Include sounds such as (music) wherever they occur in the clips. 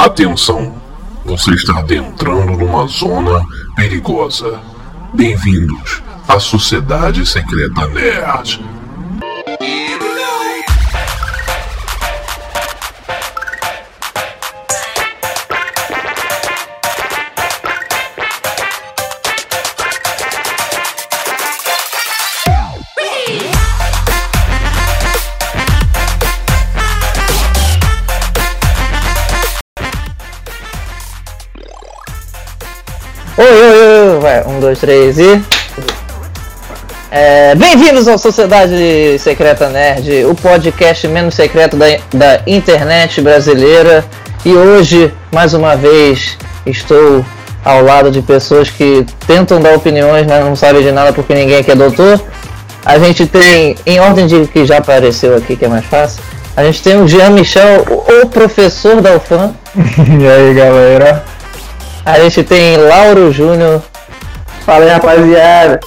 Atenção! Você está adentrando numa zona perigosa. Bem-vindos à Sociedade Secreta Nerd. Dois, três e. É, Bem-vindos ao Sociedade Secreta Nerd, o podcast menos secreto da, da internet brasileira. E hoje, mais uma vez, estou ao lado de pessoas que tentam dar opiniões, mas não sabem de nada porque ninguém aqui é doutor. A gente tem, em ordem de que já apareceu aqui, que é mais fácil, a gente tem o Jean Michel, o professor da UFAM. (laughs) E aí galera? A gente tem Lauro Júnior. Fala aí, rapaziada.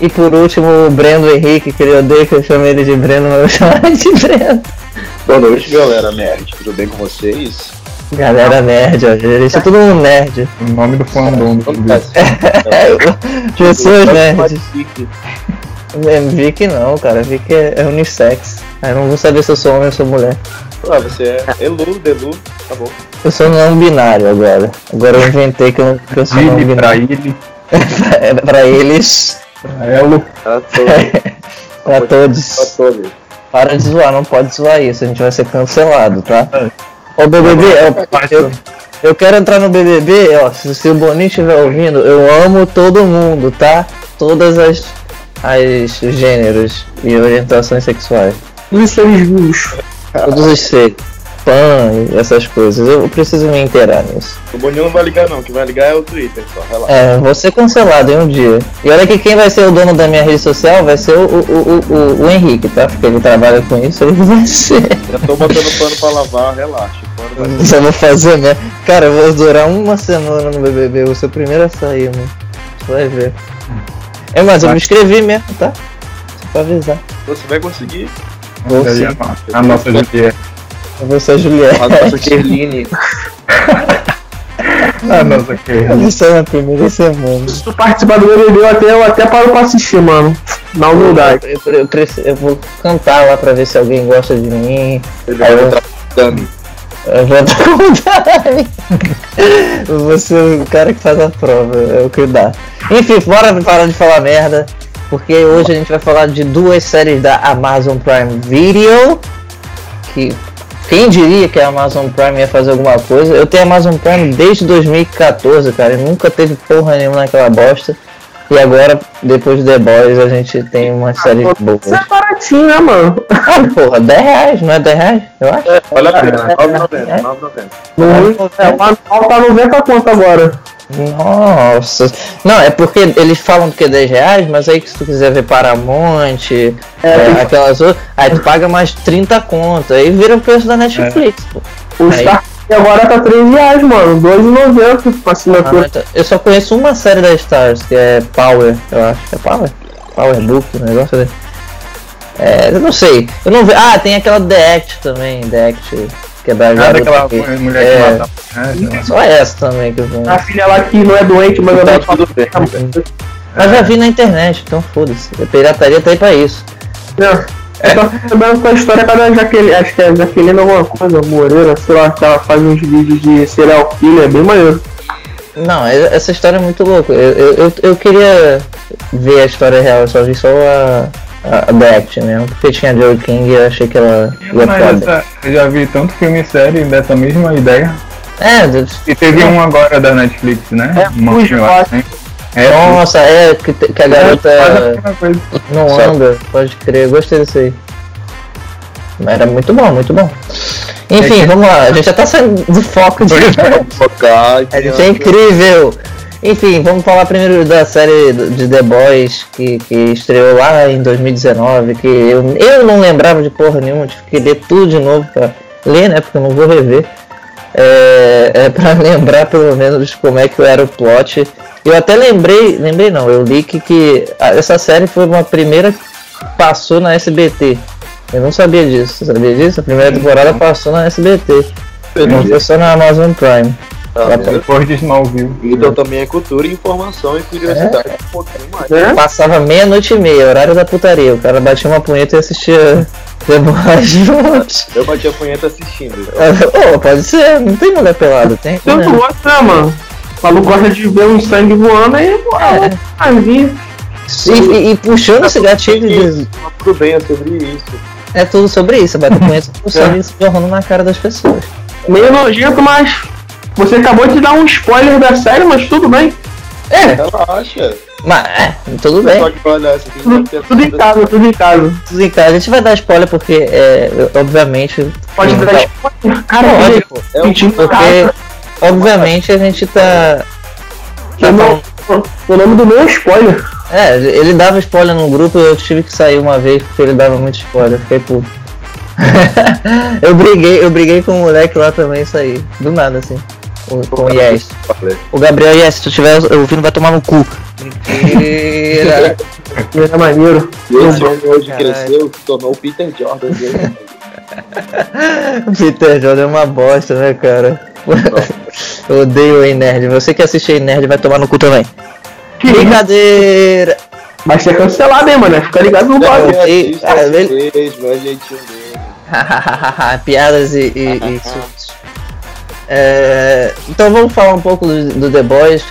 E por último, o Brendo Henrique, que ele odeia que eu chame ele de Breno, mas eu chamo ele de Breno. Boa noite, galera nerd. Tudo bem com vocês? Galera nerd, ó. Isso é todo mundo nerd. O nome do fandom. (laughs) Pessoas nerds. É, Vic não, cara. Vic é, é unissex. Aí não vou saber se eu sou homem ou sou mulher. Ah, você é Elu, Delu, tá bom. Eu sou não binário agora. Agora eu inventei que eu, que eu sou não binário. É (laughs) pra eles, pra ela. Tá todo. pra Tá todos. todo. Para de zoar, não pode zoar isso, a gente vai ser cancelado, tá? É. Ô BBB, eu, eu, eu quero entrar no BBB, ó, se, se o Boninho estiver ouvindo, eu amo todo mundo, tá? Todas as, as gêneros e orientações sexuais. Os seres vivos. Todos os seres. Pan e essas coisas, eu preciso me inteirar nisso. O Boninho não vai ligar não, o que vai ligar é o Twitter só, relaxa. É, vou ser cancelado em um dia. E olha que quem vai ser o dono da minha rede social vai ser o, o, o, o, o Henrique, tá? Porque ele trabalha com isso, ele vai ser. Já tô botando pano pra lavar, relaxa. Só vou fazer, né? Cara, eu vou durar uma semana no BBB, eu vou ser o primeiro a sair, mano. Você vai ver. É, mas eu me inscrevi mesmo, tá? Só pra avisar. Você vai conseguir. Vou Aí sim. a, a nossa Juliette. Eu vou ser a Juliette. A nossa Kerline. A nossa querida. Eu sou na primeira semana. Se tu participar do BBB, eu até, eu até paro pra assistir, mano. Na humildade. Eu, eu, eu, preciso- eu vou cantar lá pra ver se alguém gosta de mim. Já vai entrar dando. Eu vou dar vontade. Eu vou ser o cara que faz a prova, é o que dá. Enfim, bora parar de falar merda. Porque hoje a gente vai falar de duas séries da Amazon Prime Video. Que quem diria que a Amazon Prime ia fazer alguma coisa? Eu tenho a Amazon Prime desde 2014, cara. Nunca teve porra nenhuma naquela bosta. E agora, depois de The Boys, a gente tem uma série boa. Isso é baratinho, né, mano? Ah, porra, 10 reais, não é 10 reais? Eu acho. Olha a pena, É. 9,90, 9,90. No, é, o anual tá 90 conto agora. Nossa. Não, é porque eles falam que é 10 reais, mas aí que se tu quiser ver Paramount, é, aquelas outras, aí tu paga mais 30 conto, aí vira o preço da Netflix, pô. O Aí. Star agora tá 3 reais, mano. 2,90 com Ah, assinatura. mas Eu só conheço uma série da Stars, que é Power, eu acho. É Power? Power Book, um negócio desse. É, eu não sei. Eu não vejo. Ah, tem aquela The Act também, The Act, que é da Ah, garota daquela que- mulher é, que mata. É, lá. Só essa também que eu. A filha lá que não é doente, mas ela Tá tudo bem. Mas já vi na internet, então foda-se. A pirataria tá aí pra isso. É. Eu tô lembrando com a história da Jaqueline, acho que é Jaqueline alguma coisa, Moreira, sei lá, que ela faz uns vídeos de serial killer, é bem maneiro. Não, e- essa história é muito louca. Eu, eu, eu, eu queria ver a história real, eu só vi só a, a, Act mesmo, porque tinha a Joe King e eu achei que ela ia essa, eu já vi tanto filme e série dessa mesma ideia. É. E teve um agora da Netflix, né? É, Uma filme né? É, Nossa, é que, que a garota não anda, pode crer, eu gostei disso aí. Mas era muito bom, muito bom. Enfim, É que- vamos lá, a gente já tá saindo do foco de. (laughs) Focar. A gente é incrível! Enfim, vamos falar primeiro da série de The Boys que, que estreou lá em 2019, que eu, eu não lembrava de porra nenhuma, tive que ler tudo de novo pra ler, né? Porque eu não vou rever. É, é pra (laughs) lembrar pelo menos como é que era o plot. Eu até lembrei, lembrei não, eu li que, que essa série foi uma primeira que passou na SBT. Eu não sabia disso, você sabia disso? A primeira temporada passou na SBT. Não foi só na Amazon Prime. Tá Ela vendo? Depois de Smallville. Então também é cultura, informação e curiosidade um pouquinho mais. Né? Passava meia-noite e meia, horário da putaria. O cara batia uma punheta e assistia (laughs) The Boys juntos. Eu bati a punheta assistindo. então. Ô, pode ser, não tem mulher pelada, tem? Tanto né? gosta, né, mano? O maluco gosta de ver um sangue voando aí, pô, É. vai vir. E, e- e puxando esse gatilho de. Tudo bem, é sobre isso. É tudo sobre isso, bater punheta com sangue e se jorrando na cara das pessoas. Meio nojento, mas você acabou de dar um spoiler da série, mas tudo bem. Relaxa. Mas, é, tudo bem. Tudo, tudo em casa, tudo em casa. Tudo em casa. A gente vai dar spoiler porque, é, obviamente. Pode dar tá- spoiler. Cara, Pode, olha, pô. É um Porque, casa. obviamente, a gente tá. tá O nome- O nome do meu é spoiler. É, ele dava spoiler no grupo eu tive que sair uma vez porque ele dava muito spoiler, fiquei puto. (laughs) eu briguei, eu briguei com o moleque lá também isso aí. Do nada, assim. Com, com o Yes. O Gabriel Yes, se tu estiver ouvindo, vai tomar no cu. Mentira. (laughs) É maneiro. E esse homem hoje Caralho. cresceu, se tornou o Peter Jordan. né? (laughs) Peter Jordan é uma bosta, né, cara? (laughs) eu odeio o Nerd. Você que assiste Ei Nerd vai tomar no cu também. Que Brincadeira! Vai ser cancelado, hein, mano? Fica ligado no bagulho. É, Ele mas. Piadas e, e, e. É, então vamos falar um pouco do, do The Boys.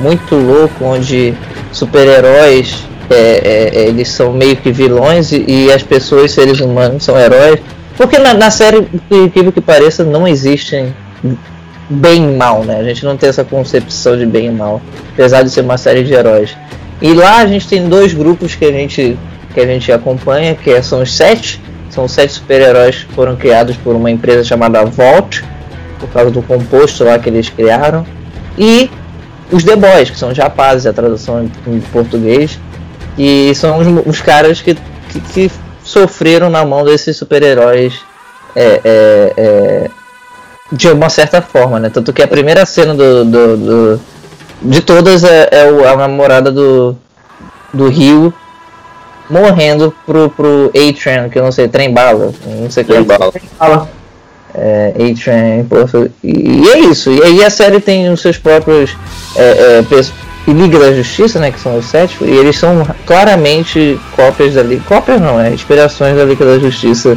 muito louco, onde super-heróis é, é, é, eles são meio que vilões e, e as pessoas, seres humanos, são heróis. Porque na, na série, por incrível que pareça, não existem bem e mal, né? A gente não tem essa concepção de bem e mal, apesar de ser uma série de heróis. E lá a gente tem dois grupos que a gente, que a gente acompanha, que é- são os sete. São sete super-heróis que foram criados por uma empresa chamada Vault, por causa do composto lá que eles criaram. E os The Boys, que são os rapazes, a tradução em em português, e são os, os caras que, que, que sofreram na mão desses super-heróis é, é, é, de uma certa forma, né? Tanto que a primeira cena do, do- do- de todas é, é o- a namorada do, do Rio morrendo pro, pro A-Train, que eu não sei, trem bala, não sei o que. Trem bala. É, A-Train, e, e é isso. E aí a série tem os seus próprios é, é, e Liga da Justiça, né, que são os sete, e eles são claramente cópias da Liga. Cópias não, é inspirações da Liga da Justiça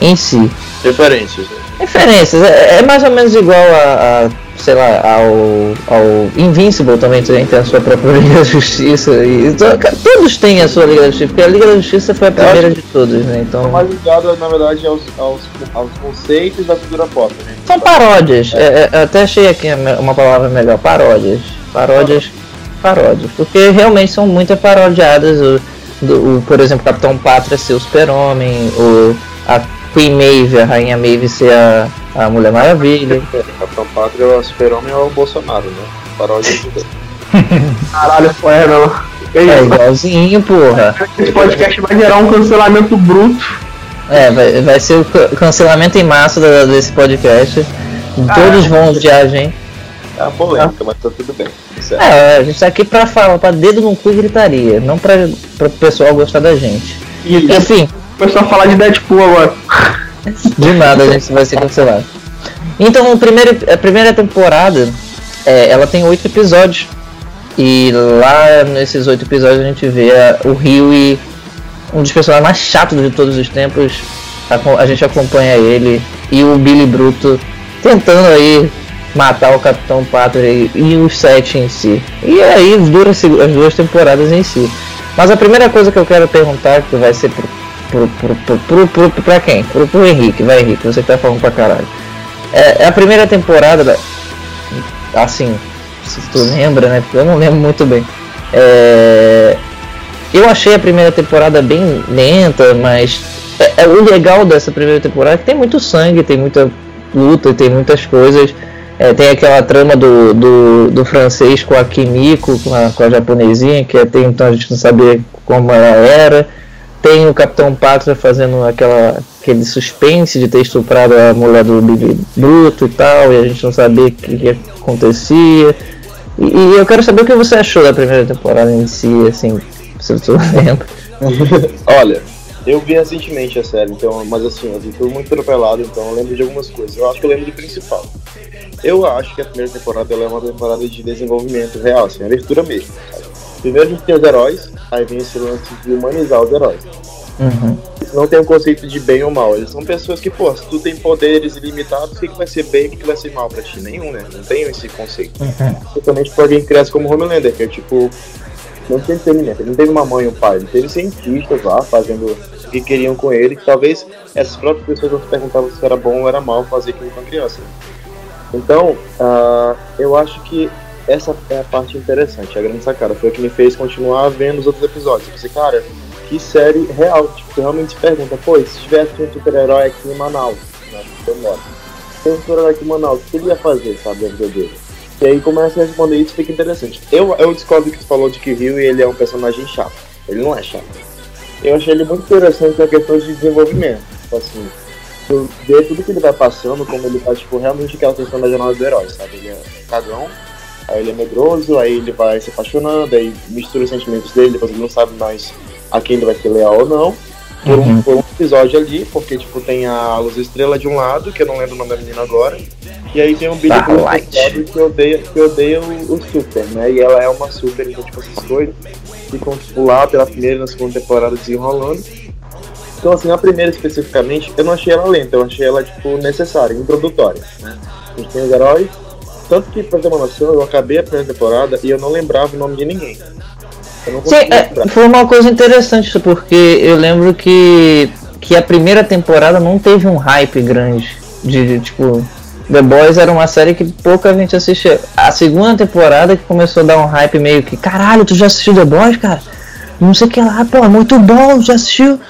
em si. Referências. né? Referências, é, é mais ou menos igual a, a, sei lá, ao, ao Invincible também tem, a sua própria (laughs) Liga da Justiça. E, to- todos têm a sua Liga da Justiça, porque a Liga da Justiça foi a primeira de todas, né? Então. Mais ligado, na verdade, aos, aos, aos conceitos da cultura pop, né? São paródias. É, é, até achei aqui uma palavra melhor. Paródias. Paródias. Paródias. Porque realmente são muito parodiadas. O, do, o, por exemplo, Capitão Pátria ser o super-homem. O, a Queen Maeve, a Rainha Maeve ser a, a Mulher Maravilha. Capitão Pátria, o super-homem é o Bolsonaro, né? Paródia de tudo. (laughs) Caralho, foi, não. Que É igualzinho, porra. Esse podcast vai gerar um cancelamento bruto. É, vai, vai ser o ca- cancelamento em massa desse podcast. Todos vão odiar a gente. É uma polêmica, mas tá tudo bem. certo. É, a gente tá aqui pra falar, pra dedo no cu e gritaria, não pra, pra pessoal gostar da gente. E Enfim, começou a falar de Deadpool agora. De nada a gente vai ser cancelado. Então, o primeiro, a primeira temporada, é, ela tem oito episódios. E lá nesses oito episódios a gente vê a- o Rio e um dos personagens mais chatos de todos os tempos. A, a gente acompanha ele e o Billy Bruto tentando aí matar o Capitão Pátria e, e os sete em si. E aí dura as duas temporadas em si. Mas a primeira coisa que eu quero perguntar, que vai ser pro pro, pro, pro, pro, pro, pro- pra quem? Pro, pro Henrique, vai Henrique, você que tá falando pra caralho. É, é a primeira temporada da. Assim, se tu lembra, né? Porque eu não lembro muito bem. É, eu achei a primeira temporada bem lenta, mas é, é o legal dessa primeira temporada é que tem muito sangue, tem muita luta, tem muitas coisas. É, tem aquela trama do, do, do francês com a Kimiko, com a, com a japonesinha, que até então a gente não sabia como ela era. tem o Capitão Pátria fazendo aquela, aquele suspense de ter estuprado a mulher do Big Bruto e tal, e a gente não sabia o que, que acontecia. E, e eu quero saber o que você achou da primeira temporada em si, assim, se você (laughs) lembra. Olha, eu vi recentemente a série, então, mas assim, eu tudo muito atropelado, então eu lembro de algumas coisas. Eu acho que eu lembro do principal. Eu acho que a primeira temporada ela é uma temporada de desenvolvimento real, assim, abertura mesmo. Sabe? Primeiro a gente tem os heróis, aí vem esse lance de humanizar os heróis. Uhum. Não tem o conceito de bem ou mal. Eles são pessoas que, pô, se tu tem poderes ilimitados, o que, que vai ser bem e o que, que vai ser mal pra ti? Nenhum, né? Não tem esse conceito. Uhum. Principalmente por alguém que cresce como Homelander, que é tipo. Não tem entendimento. Ele não teve uma mãe e um pai. Ele teve cientistas lá fazendo o que queriam com ele, que talvez essas próprias pessoas não se perguntavam se era bom ou era mal fazer aquilo com a criança. Então, ah, eu acho que essa é a parte interessante, a grande sacada. Foi o que me fez continuar vendo os outros episódios. Eu pensei, cara, que série real. Tipo, realmente se pergunta, pô, se tivesse um super-herói aqui em Manaus, né, eu moro, tem um super-herói aqui em Manaus, o que ele ia fazer, sabe, a dele? E aí começa a responder isso fica interessante. Eu, eu discordo que tu falou de que Rio ele é um personagem chato. Ele não é chato. Eu achei ele muito interessante na questão de desenvolvimento. Assim, tu vê tudo que ele vai passando, como ele tá, tipo, realmente aquela questão da jornada do herói, sabe? Ele é cagão, aí ele é medroso, aí ele vai se apaixonando, aí mistura os sentimentos dele, depois ele não sabe mais a quem ele vai ser leal ou não. Por um, Uhum. por um episódio ali, porque tipo, tem a Luz Estrela de um lado, que eu não lembro o nome da menina agora, e aí tem o Billy Starlight. lado que odeia, que odeia o, o Super, né? E ela é uma super, então tipo, essas coisas ficam tipo, lá pela primeira e na segunda temporada desenrolando. Então assim, a primeira especificamente, eu não achei ela lenta, eu achei ela tipo necessária, introdutória, né? A gente tem os heróis, tanto que pra ter uma noção, eu acabei a primeira temporada e eu não lembrava o nome de ninguém. Sim, é, foi uma coisa interessante, isso, porque eu lembro que, que a primeira temporada não teve um hype grande. De, de, tipo, The Boys era uma série que pouca gente assistia. A segunda temporada que começou a dar um hype meio que, caralho, tu já assistiu The Boys, cara? Não sei o que lá, pô, muito bom, já assistiu?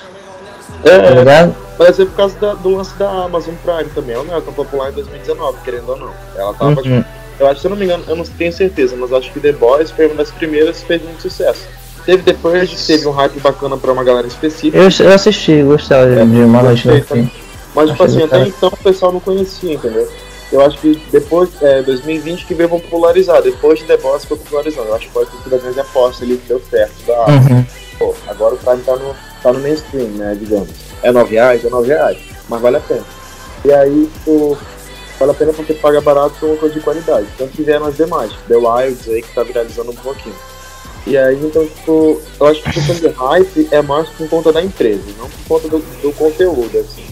Tá É, ligado? Mas é por causa da- do lance da Amazon Prime também. Ela não era tão popular em 2019, querendo ou não. Ela tava, Uhum. tipo, eu acho, se eu não me engano, eu não tenho certeza, mas acho que The Boys foi uma das primeiras que fez muito sucesso. Teve depois, teve um hype bacana pra uma galera específica. Eu, eu assisti, gostava de, de uma noite no fim. Mas, tipo assim, até então o pessoal não conhecia, entendeu? Eu acho que depois, é, 2020 que veio popularizar. Depois de The Boys foi popularizando. Eu acho que pode ter sido a grande aposta ali que deu certo. Da, Uhum. Pô, agora o Prime tá no, tá no mainstream, né, digamos. É 9 reais, é 9 reais, mas vale a pena. E aí, tipo, vale a pena porque paga barato por uma coisa de qualidade. Tanto que vieram as demais, The Wilds aí que tá viralizando um pouquinho. E aí, então, tipo, eu acho que a questão de hype é mais por conta da empresa, não por conta do, do conteúdo, assim.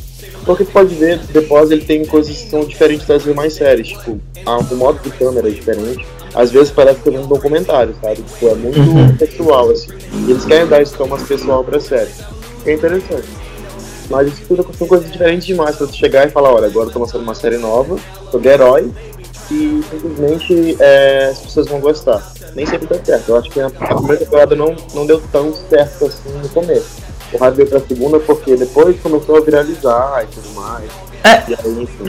Porque tu pode ver, depois ele tem coisas que são diferentes das demais séries, tipo, a, o modo de câmera é diferente. Às vezes parece que é um documentário, sabe? Tipo, é muito Uhum. pessoal, assim. E eles querem dar esse tom mais pessoal pra série. É interessante. Mas isso tudo são coisas diferentes demais pra tu chegar e falar, olha, agora eu tô lançando uma série nova sobre herói e simplesmente é, as pessoas vão gostar. Nem sempre dá certo. Eu acho que a, a primeira temporada não, não deu tão certo assim no começo. O rádio veio pra segunda porque depois começou a viralizar e tudo mais. É. E aí, enfim.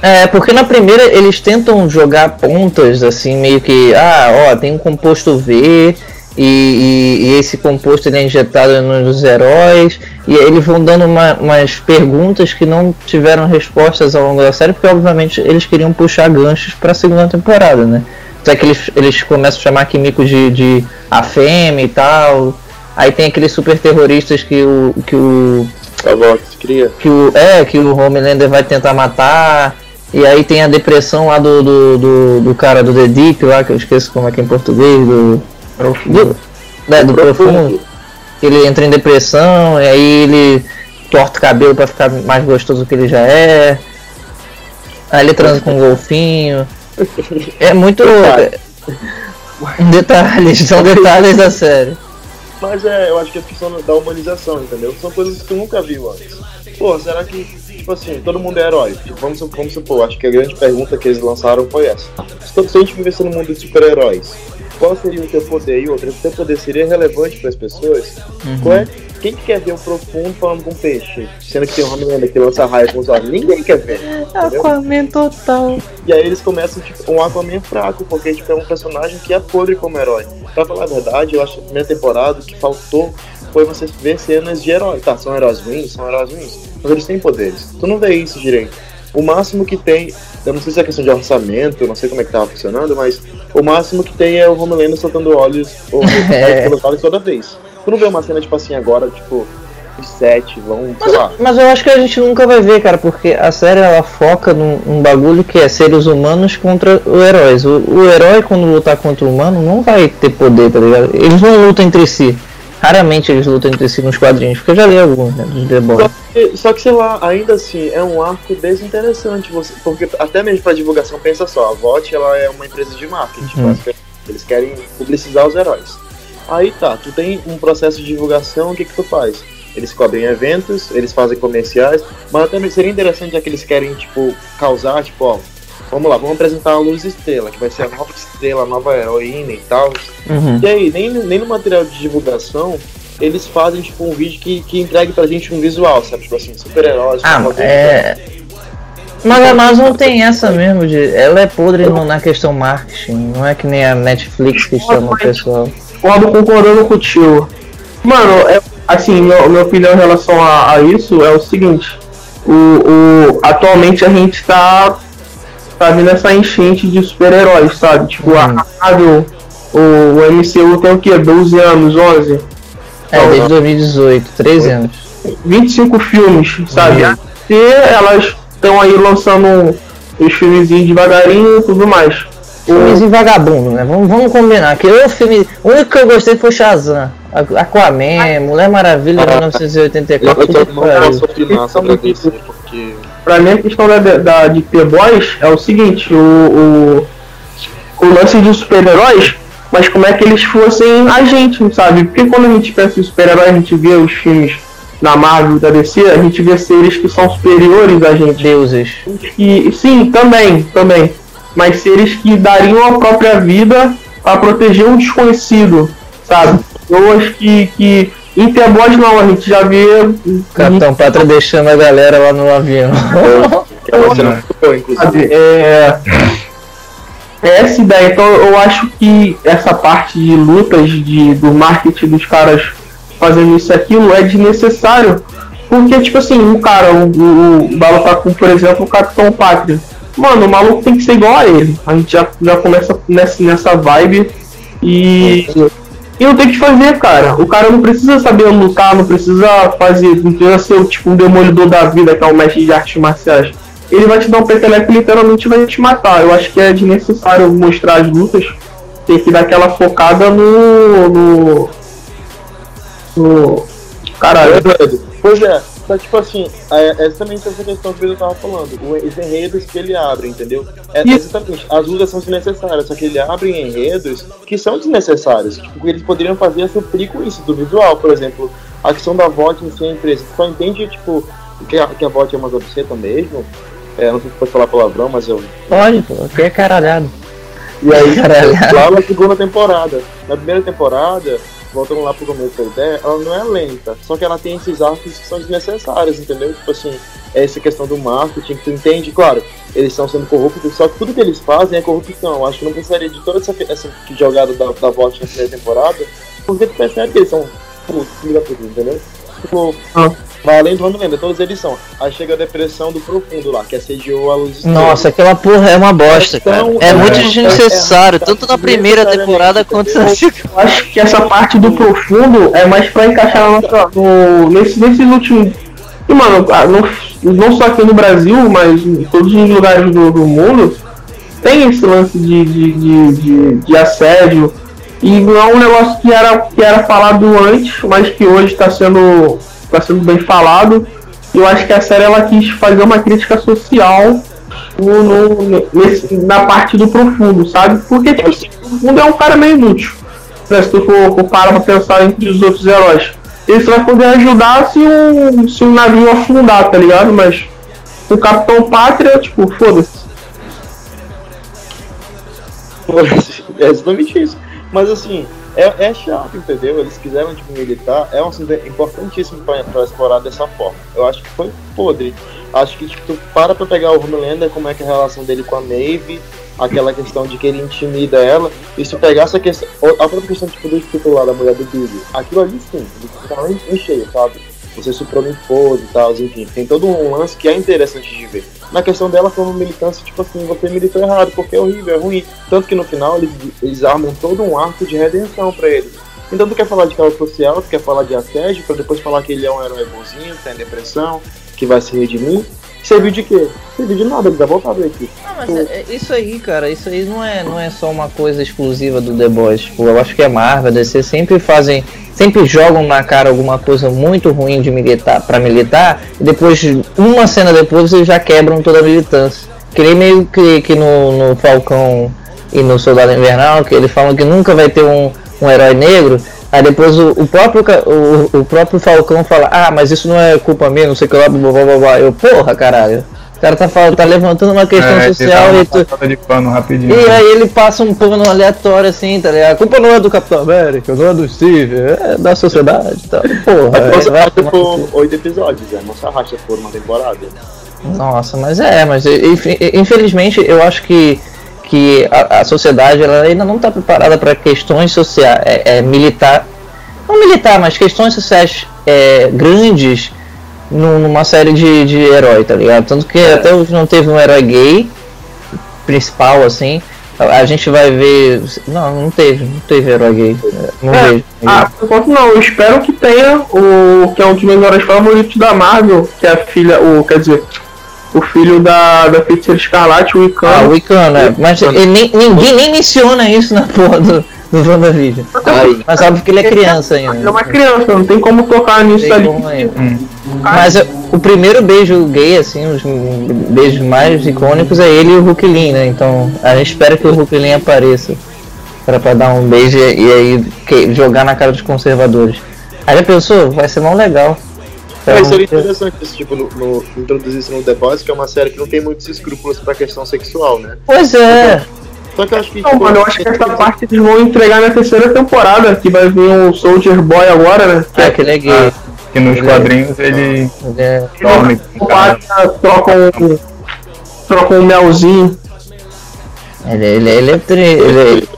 É, porque na primeira eles tentam jogar pontas, assim, meio que, ah, ó, tem um composto V e, e- e esse composto ele é injetado nos heróis, e eles vão dando uma- umas perguntas que não tiveram respostas ao longo da série, porque obviamente eles queriam puxar ganchos pra segunda temporada, né? Até que eles, eles começam a chamar Kimiko de, de a fêmea e tal. Aí tem aqueles super terroristas que o, que o A Vox cria. que o é que o Homelander vai tentar matar e aí tem a depressão lá do, do, do, do cara do The Deep lá que eu esqueço como é que é em português do do, né, do profundo que ele entra em depressão e aí ele torta o cabelo pra ficar mais gostoso do que ele já é aí ele transa com um golfinho é muito (laughs) Detalhe. (laughs) detalhes são detalhes da série Mas é, eu acho que é questão da humanização, entendeu? São coisas que tu nunca viu antes. Pô, será que, tipo assim, todo mundo é herói? Tipo, vamos, vamos supor, acho que a grande pergunta que eles lançaram foi essa. Se, todo- se a gente vivesse no mundo de super-heróis, qual seria o teu poder? E outra, o teu poder seria relevante para as pessoas? Qual é? Quem que quer ver o profundo falando com peixe? Sendo que tem um Homelander que lança raio com os olhos. Ninguém quer ver. Entendeu? Aquaman total E aí eles começam, tipo, um Aquaman fraco, porque tipo, é um personagem que é podre como herói. Pra falar a verdade, eu acho que na primeira temporada que faltou foi você ver cenas de heróis. Tá, são heróis ruins, são heróis ruins, mas eles têm poderes. Tu não vê isso direito. O máximo que tem, eu não sei se é questão de orçamento, não sei como é que tava funcionando, mas o máximo que tem é o Homelander soltando olhos ou (laughs) É. pelos olhos toda vez. Tu não vê uma cena tipo assim agora, tipo, os sete vão, sei Mas, lá. mas eu acho que a gente nunca vai ver, cara, porque a série ela foca num, num bagulho que é seres humanos contra os heróis. O, o herói, quando lutar contra o humano, não vai ter poder, tá ligado? Eles não lutam entre si. Raramente eles lutam entre si nos quadrinhos, porque eu já li alguns, né, dos The Boys. Só que, só que, sei lá, ainda assim, é um arco desinteressante, você, porque até mesmo pra divulgação, pensa só, a VOT ela é uma empresa de marketing, Uhum. eles querem publicizar os heróis. Aí tá, tu tem um processo de divulgação, o que que tu faz? Eles cobrem eventos, eles fazem comerciais, mas até seria interessante já que eles querem, tipo, causar, tipo, ó, vamos lá, vamos apresentar a Luz Estrela, que vai ser a nova estrela, a nova heroína e tal. Uhum. E aí, nem, nem no material de divulgação, eles fazem, tipo, um vídeo que, que entregue pra gente um visual, sabe? Tipo assim, super-heróis. Ah, com é. Mas a Amazon tem essa mesmo, de, ela é podre no- na questão marketing, não é que nem a Netflix que chama o pessoal. Concordo concordando contigo. Mano, é, assim, meu, minha opinião em relação a, a isso é o seguinte. O, o, atualmente a gente tá, tá vendo essa enchente de super-heróis, sabe? Tipo, a Marvel, o, o MCU tem o quê? 12 anos, 11? É, desde 2018, 13 anos. 25 filmes, sabe? Uhum. E elas estão aí lançando os filmezinhos devagarinho e tudo mais. O, Filmezinho vagabundo, né? Vamos, vamos combinar. Que o filme. O único que eu gostei foi Shazam. Aquaman, Mulher Maravilha Ah, 1984. Eu puta tô que não pariu. posso opinar sobre a DC, porque. pra mim a questão da, da, de ter boys é o seguinte, o, o, o lance de super-heróis, mas como é que eles fossem agentes, sabe? Porque quando a gente pensa em super-heróis, a gente vê os filmes na Marvel da DC, a gente vê seres que são superiores a gente. Deuses. E sim, também, também. Mas seres que dariam a própria vida para proteger um desconhecido, sabe? Pessoas que, que em The Boys não, a gente já vê. Capitão Pátria deixando a galera lá no avião. É cena muito boa, inclusive. É, é essa ideia. Então eu acho que essa parte de lutas de, do marketing dos caras fazendo isso e aquilo é desnecessário. Porque, tipo assim, o cara, o, o, o Balo tá com, por exemplo, o Capitão Pátria. Mano, o maluco tem que ser igual a ele. A gente já, já começa nessa, nessa vibe e. E não tem o que fazer, cara. O cara não precisa saber lutar, não precisa fazer, não precisa ser tipo um demolidor da vida, que é um mestre de artes marciais. Ele vai te dar um peteleco e literalmente vai te matar. Eu acho que é desnecessário mostrar as lutas. Tem que dar aquela focada no. no. no. Caralho. Pois é, só tipo assim, é é exatamente essa questão que eu tava falando. Os enredos que ele abre, entendeu? É exatamente, as lutas são desnecessárias, só que ele abre enredos que são desnecessários. Tipo, eles poderiam fazer é suprir com isso, do visual, por exemplo. A questão da VOT em si, a empresa. Só entende, tipo, que a, que a VOT é uma obseta mesmo. É, não sei se pode falar palavrão, mas eu. Pode, pô, aqui é caralhado. E aí, (laughs) lá na segunda temporada. Na primeira temporada, voltando lá pro começo da ideia, ela não é lenta. Só que ela tem esses arcos que são desnecessários, entendeu? Tipo assim, é essa questão do marketing, que tu entende, claro, eles estão sendo corruptos, só que tudo que eles fazem é corrupção. Acho que não precisaria de toda essa, essa jogada da, da na primeira temporada, porque tu percebe que eles são putos, da puta, entendeu? Tipo, Ah. Vai além do Homelander, todos eles são. Aí chega a depressão do profundo lá, que assediou a luz estrela. Nossa, aquela porra é uma bosta, cara. Então, É é, muito é, desnecessário, é, é, tanto na primeira temporada quanto na segunda. Eu acho que essa parte do profundo é mais pra encaixar no, nesse, nesses últimos. E, mano, ah, não, não só aqui no Brasil, mas em todos os lugares do, do mundo, tem esse lance de, de, de, de, de assédio. E não é um negócio que era, que era falado antes, mas que hoje está sendo, tá sendo bem falado. Eu acho que a série ela quis fazer uma crítica social no, no- nesse- na parte do profundo, sabe? Porque, tipo assim, o profundo é um cara meio inútil. Né? Se tu for, for parar pra pensar entre os outros heróis. Ele só vai poder ajudar se um, se um navio afundar, tá ligado? Mas o Capitão Pátria, tipo, foda-se. É exatamente isso. Mas assim, é, é chato, entendeu? Eles quiseram tipo, militar, é um assunto importantíssimo pra, explorar dessa forma. Eu acho que foi podre. Acho que tipo, tu para pra pegar o Homelander, como é que é a relação dele com a Maeve, aquela questão de que ele intimida ela, e se pegar essa questão, a própria questão tipo, do titular da mulher do Billy, aquilo ali sim, ele fica em cheio, sabe? Você suprou esposo e tal, enfim, tem todo um lance que é interessante de ver. Na questão dela como militância, tipo assim, você militou errado, porque é horrível, é ruim. Tanto que no final eles, eles armam todo um arco de redenção para ele. Então tu quer falar de causa social, tu quer falar de assédio, para depois falar que ele é um herói bonzinho, tem depressão, que vai se redimir. Serviu de quê? Serviu de nada, ele vai voltar pra equipe. Não, mas é, é isso aí, cara, isso aí não é, não é só uma coisa exclusiva do The Boys. Tipo, eu acho que a Marvel, a DC sempre fazem, sempre jogam na cara alguma coisa muito ruim de militar para militar, e depois, uma cena depois, eles já quebram toda a militância. Que nem meio que, que no, no Falcão e no Soldado Invernal, que eles falam que nunca vai ter um, um herói negro, Aí depois o, o, próprio, o, o próprio Falcão fala, ah, mas isso não é culpa minha, não sei o que lá, blá blá blá blá. Eu, porra, caralho. O cara tá, falando, tá levantando uma questão é, social e tu... de pano rapidinho. E aí ele passa um pano aleatório assim, tá ligado? A culpa não é do Capitão América, não é do Steve, é da sociedade e tá? tal. Porra, é, você vai por oito episódios, é, não se arrasta por uma temporada. Nossa, mas é, mas infelizmente eu acho que que a, a sociedade ela ainda não está preparada para questões sociais, é, é, militar, não militar, mas questões sociais é, grandes numa série de, de herói, tá ligado? Tanto que é. até hoje não teve um herói gay principal assim. A gente vai ver. Não, não teve, não teve herói gay. Não é, vejo. Ah, por enquanto não, eu espero que tenha o que é um dos meus heróis favoritos da Marvel, que é a filha, o, quer dizer, o filho da, da feiticeira escarlate, o Icano. Ah, o Icano, é. Mas ele, nem, ninguém nem menciona isso na porra do, do WandaVision. Mas óbvio que ele é criança ainda. Ele é uma criança, não tem como tocar nisso ali. Hum. Mas o primeiro beijo gay, assim, os beijos mais icônicos é ele e o Hulk né? Então a gente espera que o Hulk apareça. Pra, pra dar um beijo e, e aí que, jogar na cara dos conservadores. Aí já pensou? Vai ser mão legal. É, isso seria interessante, esse tipo, no, no, introduzir isso no The Boys, que é uma série que não tem muitos escrúpulos pra questão sexual, né? Pois é. Só que eu acho que. Não, tipo, mano, eu acho que essa parte eles vão entregar na terceira temporada, que vai vir o Soldier Boy agora, né? Que é, que ele é gay. Ah, que nos ele quadrinhos é... ele. Ele é. Dorme. Troca um. Troca um melzinho. Ele, ele, ele, é, ele,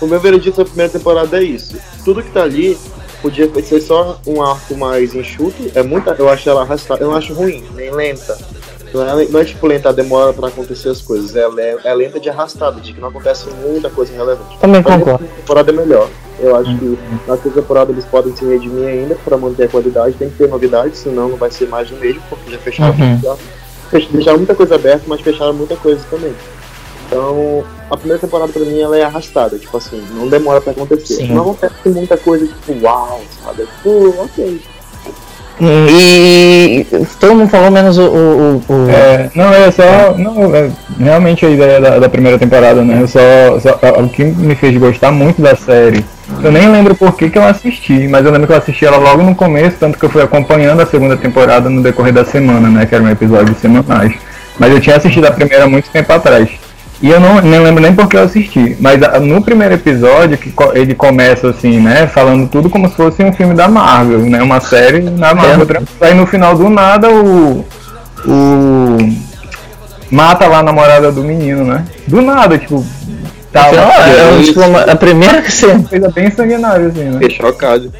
O meu veredito da primeira temporada é isso. Tudo que tá ali podia ser só um arco mais enxuto. É muita, eu acho ela arrastada, eu não acho ruim, nem lenta. Não é, não é tipo lenta, demora pra acontecer as coisas. É, é, é lenta de arrastada, de que não acontece muita coisa relevante. Também concordo. A temporada é melhor. Eu acho que na segunda temporada eles podem se redimir ainda para manter a qualidade. Tem que ter novidades, senão não vai ser mais do mesmo, porque já fecharam, uhum. já, deixaram muita coisa aberta, mas fecharam muita coisa também. Então, a primeira temporada pra mim ela é arrastada, tipo assim, não demora pra acontecer. Sim. Não acontece muita coisa, tipo, uau, sabe? Tipo, ok. E todo mundo falou menos o. o, o... É, não, é só. Não, é, realmente a ideia da, da primeira temporada, né? Eu só, só, o que me fez gostar muito da série. Eu nem lembro por que, que eu assisti, mas eu lembro que eu assisti ela logo no começo, tanto que eu fui acompanhando a segunda temporada no decorrer da semana, né? Que era um episódio semanais. Mas eu tinha assistido a primeira muito tempo atrás. E eu não, não lembro nem porque eu assisti, mas a, no primeiro episódio, que ele começa assim, né, falando tudo como se fosse um filme da Marvel, né, uma série da Marvel. É. Aí no final do nada o. O. Mata lá a namorada do menino, né? Do nada, tipo. Tá, é, é, tipo, a primeira cena. Coisa bem sanguinária, assim, né? Fiquei chocado.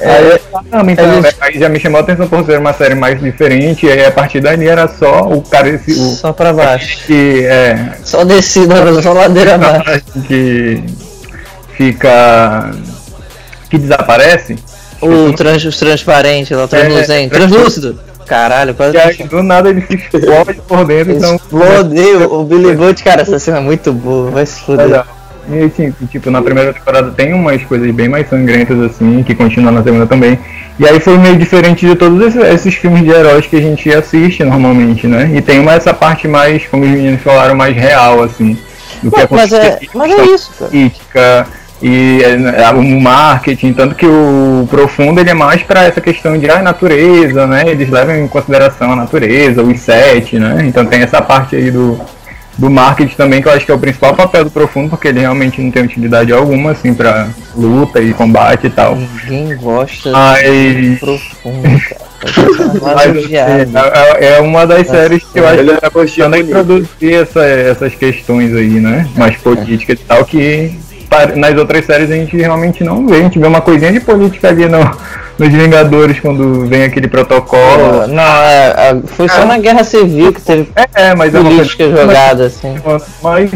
É, aí, então, é, aí já me chamou a atenção por ser uma série mais diferente, e aí a partir dali era só o cara esse, o, Só pra baixo. Que, é, só descida, só ladeira (laughs) abaixo. Que fica. que desaparece. O trans, transparente, lá, transluzente. É, translúcido! Caralho, quase. E aí, do nada ele se explode por dentro. Então... Explode, o Billy (laughs) Bolt, cara, essa cena é muito boa, vai se foder. E assim, tipo, na primeira temporada tem umas coisas bem mais sangrentas, assim, que continuam na segunda também. E aí foi meio diferente de todos esses, esses, filmes de heróis que a gente assiste normalmente, né? E tem uma essa parte mais, como os meninos falaram, mais real, assim. Do que mas, é, mas é isso, Política e é, o marketing, tanto que o profundo ele é mais para essa questão de ah, natureza, né? Eles levam em consideração a natureza, o sete, né? Então tem essa parte aí do do marketing também, que eu acho que é o principal papel do Profundo, porque ele realmente não tem utilidade alguma, assim, pra luta e combate e tal. Ninguém gosta Mas... do Profundo, (laughs) cara. Mas, assim, é, é uma das séries que eu acho que é gostinho também bonito. introduzir essa, essas questões aí, né? Mais políticas e tal, que nas outras séries a gente realmente não vê. A gente vê uma coisinha de política ali no, nos Vingadores quando vem aquele protocolo. Não, é, é, foi só na Guerra Civil que teve É, é, mas é coisa. política jogada, assim. Mas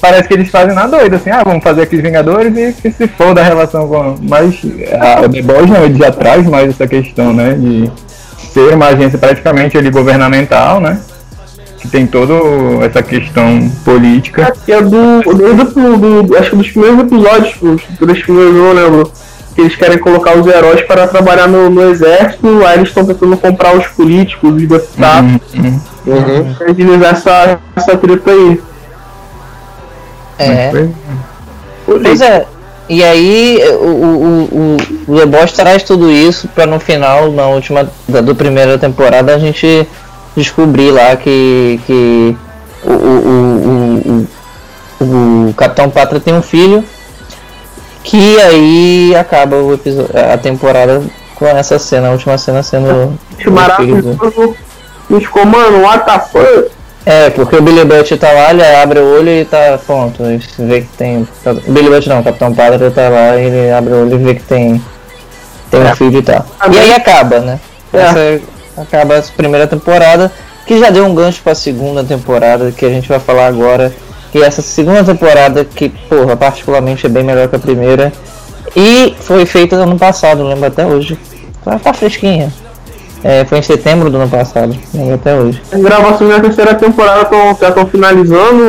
parece que eles fazem na doida, assim, ah, vamos fazer aqueles Vingadores e que se for da relação com. Mas a The Boys não, ele já traz mais essa questão, né? De ser uma agência praticamente ali governamental, né? Que tem toda essa questão política. Que é do, do, do, do- Acho que dos primeiros episódios, os três primeiros, eu não lembro. Que eles querem colocar os heróis para trabalhar no, no exército, aí eles estão tentando comprar os políticos, os deputados, Uhum. Uhum. pra agilizar essa, essa treta aí. É. Pois é. E aí o, o, o, o traz tudo isso pra no final, na última da do primeira temporada, a gente descobrir lá que, que o, o, o, o, o Capitão Pátria tem um filho. Que aí acaba o episódio, a temporada com essa cena, a última cena sendo. o filho do- Maravilhoso. E ficou, mano, what the fuck? É, porque o Billy Butt tá lá, ele abre o olho e tá pronto. E você vê que tem. O Billy Butt não, o Capitão Padre tá lá, ele abre o olho e vê que tem. Tem um filho e tal. E aí acaba, né? É. Essa acaba essa primeira temporada, que já deu um gancho pra segunda temporada, que a gente vai falar agora. Que essa segunda temporada, que, porra, particularmente é bem melhor que a primeira. E foi feita ano passado, lembro até hoje. Tá, tá fresquinha. É, foi em setembro do ano passado, lembro até hoje. As gravações da terceira temporada estão estão finalizando.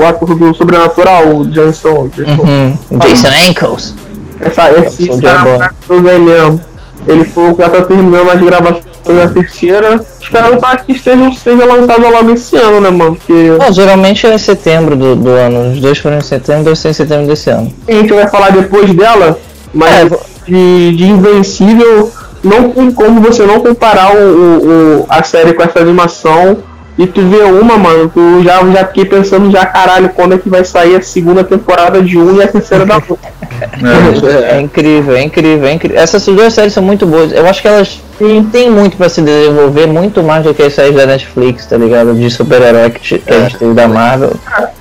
O ator do Sobrenatural, o Jason. Jason Uhum. Jason Ankles. Essa, esse cara maravilhoso aí mesmo. Ele foi o que tá terminando as gravações da terceira. Esperando para que esteja, seja lançado logo esse ano, né, mano? Porque Não, geralmente é em setembro do, do ano. Os dois foram em setembro, dois em setembro desse ano. a gente vai falar depois dela, mas É, de, de Invencível, não tem como você não comparar o, o- o- a série com essa animação. E tu vê uma, mano, tu já, já fiquei pensando já, caralho, quando é que vai sair a segunda temporada de um e a terceira da outra. (laughs) É incrível, é incrível, é incrível. Essas duas séries são muito boas. Eu acho que elas têm, têm muito pra se desenvolver, muito mais do que as séries da Netflix, tá ligado? De super-herói que, que a gente teve da Marvel.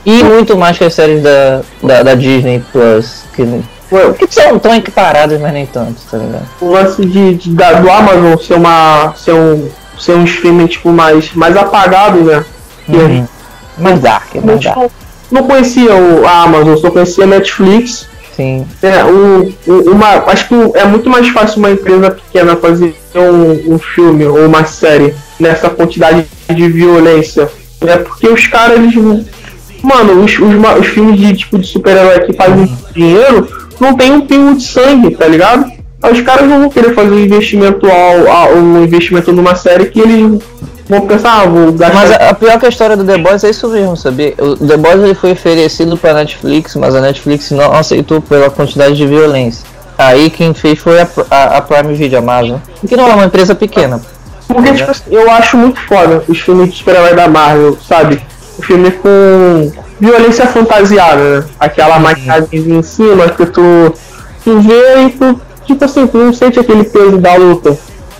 E muito mais que as séries da, da, da Disney Plus, que, que são tão equiparadas, mas nem tanto, tá ligado? o lance de, de- da- do Amazon ser uma. ser um. Ser um streaming tipo mais, mais apagado, né? A gente Mais dark, mais dark. não, não conhecia o, a Amazon, só conhecia a Netflix. Sim. É, um, um- uma, acho que é muito mais fácil uma empresa pequena fazer um, um filme ou uma série nessa quantidade de violência. É porque os caras, eles. Mano, os, os, os filmes de tipo de super-herói que fazem dinheiro não tem um pingo de sangue, tá ligado? Aí os caras não vão querer fazer um investimento ao, um investimento numa série que eles vão pensar, ah, vou gastar. Mas a, a pior que a história do The Boys é isso mesmo, sabia? O The Boys ele foi oferecido pra Netflix, mas a Netflix não aceitou pela quantidade de violência. Aí quem fez foi a, a, a Prime Video Amazon, que não é uma empresa pequena. Porque, tipo assim, eu acho muito foda os filmes de super-herói da Marvel, sabe? O filme com violência fantasiada, né? Aquela maquiagem em cima que tu, tu vê e tu, tipo assim, tu não sente aquele peso da luta.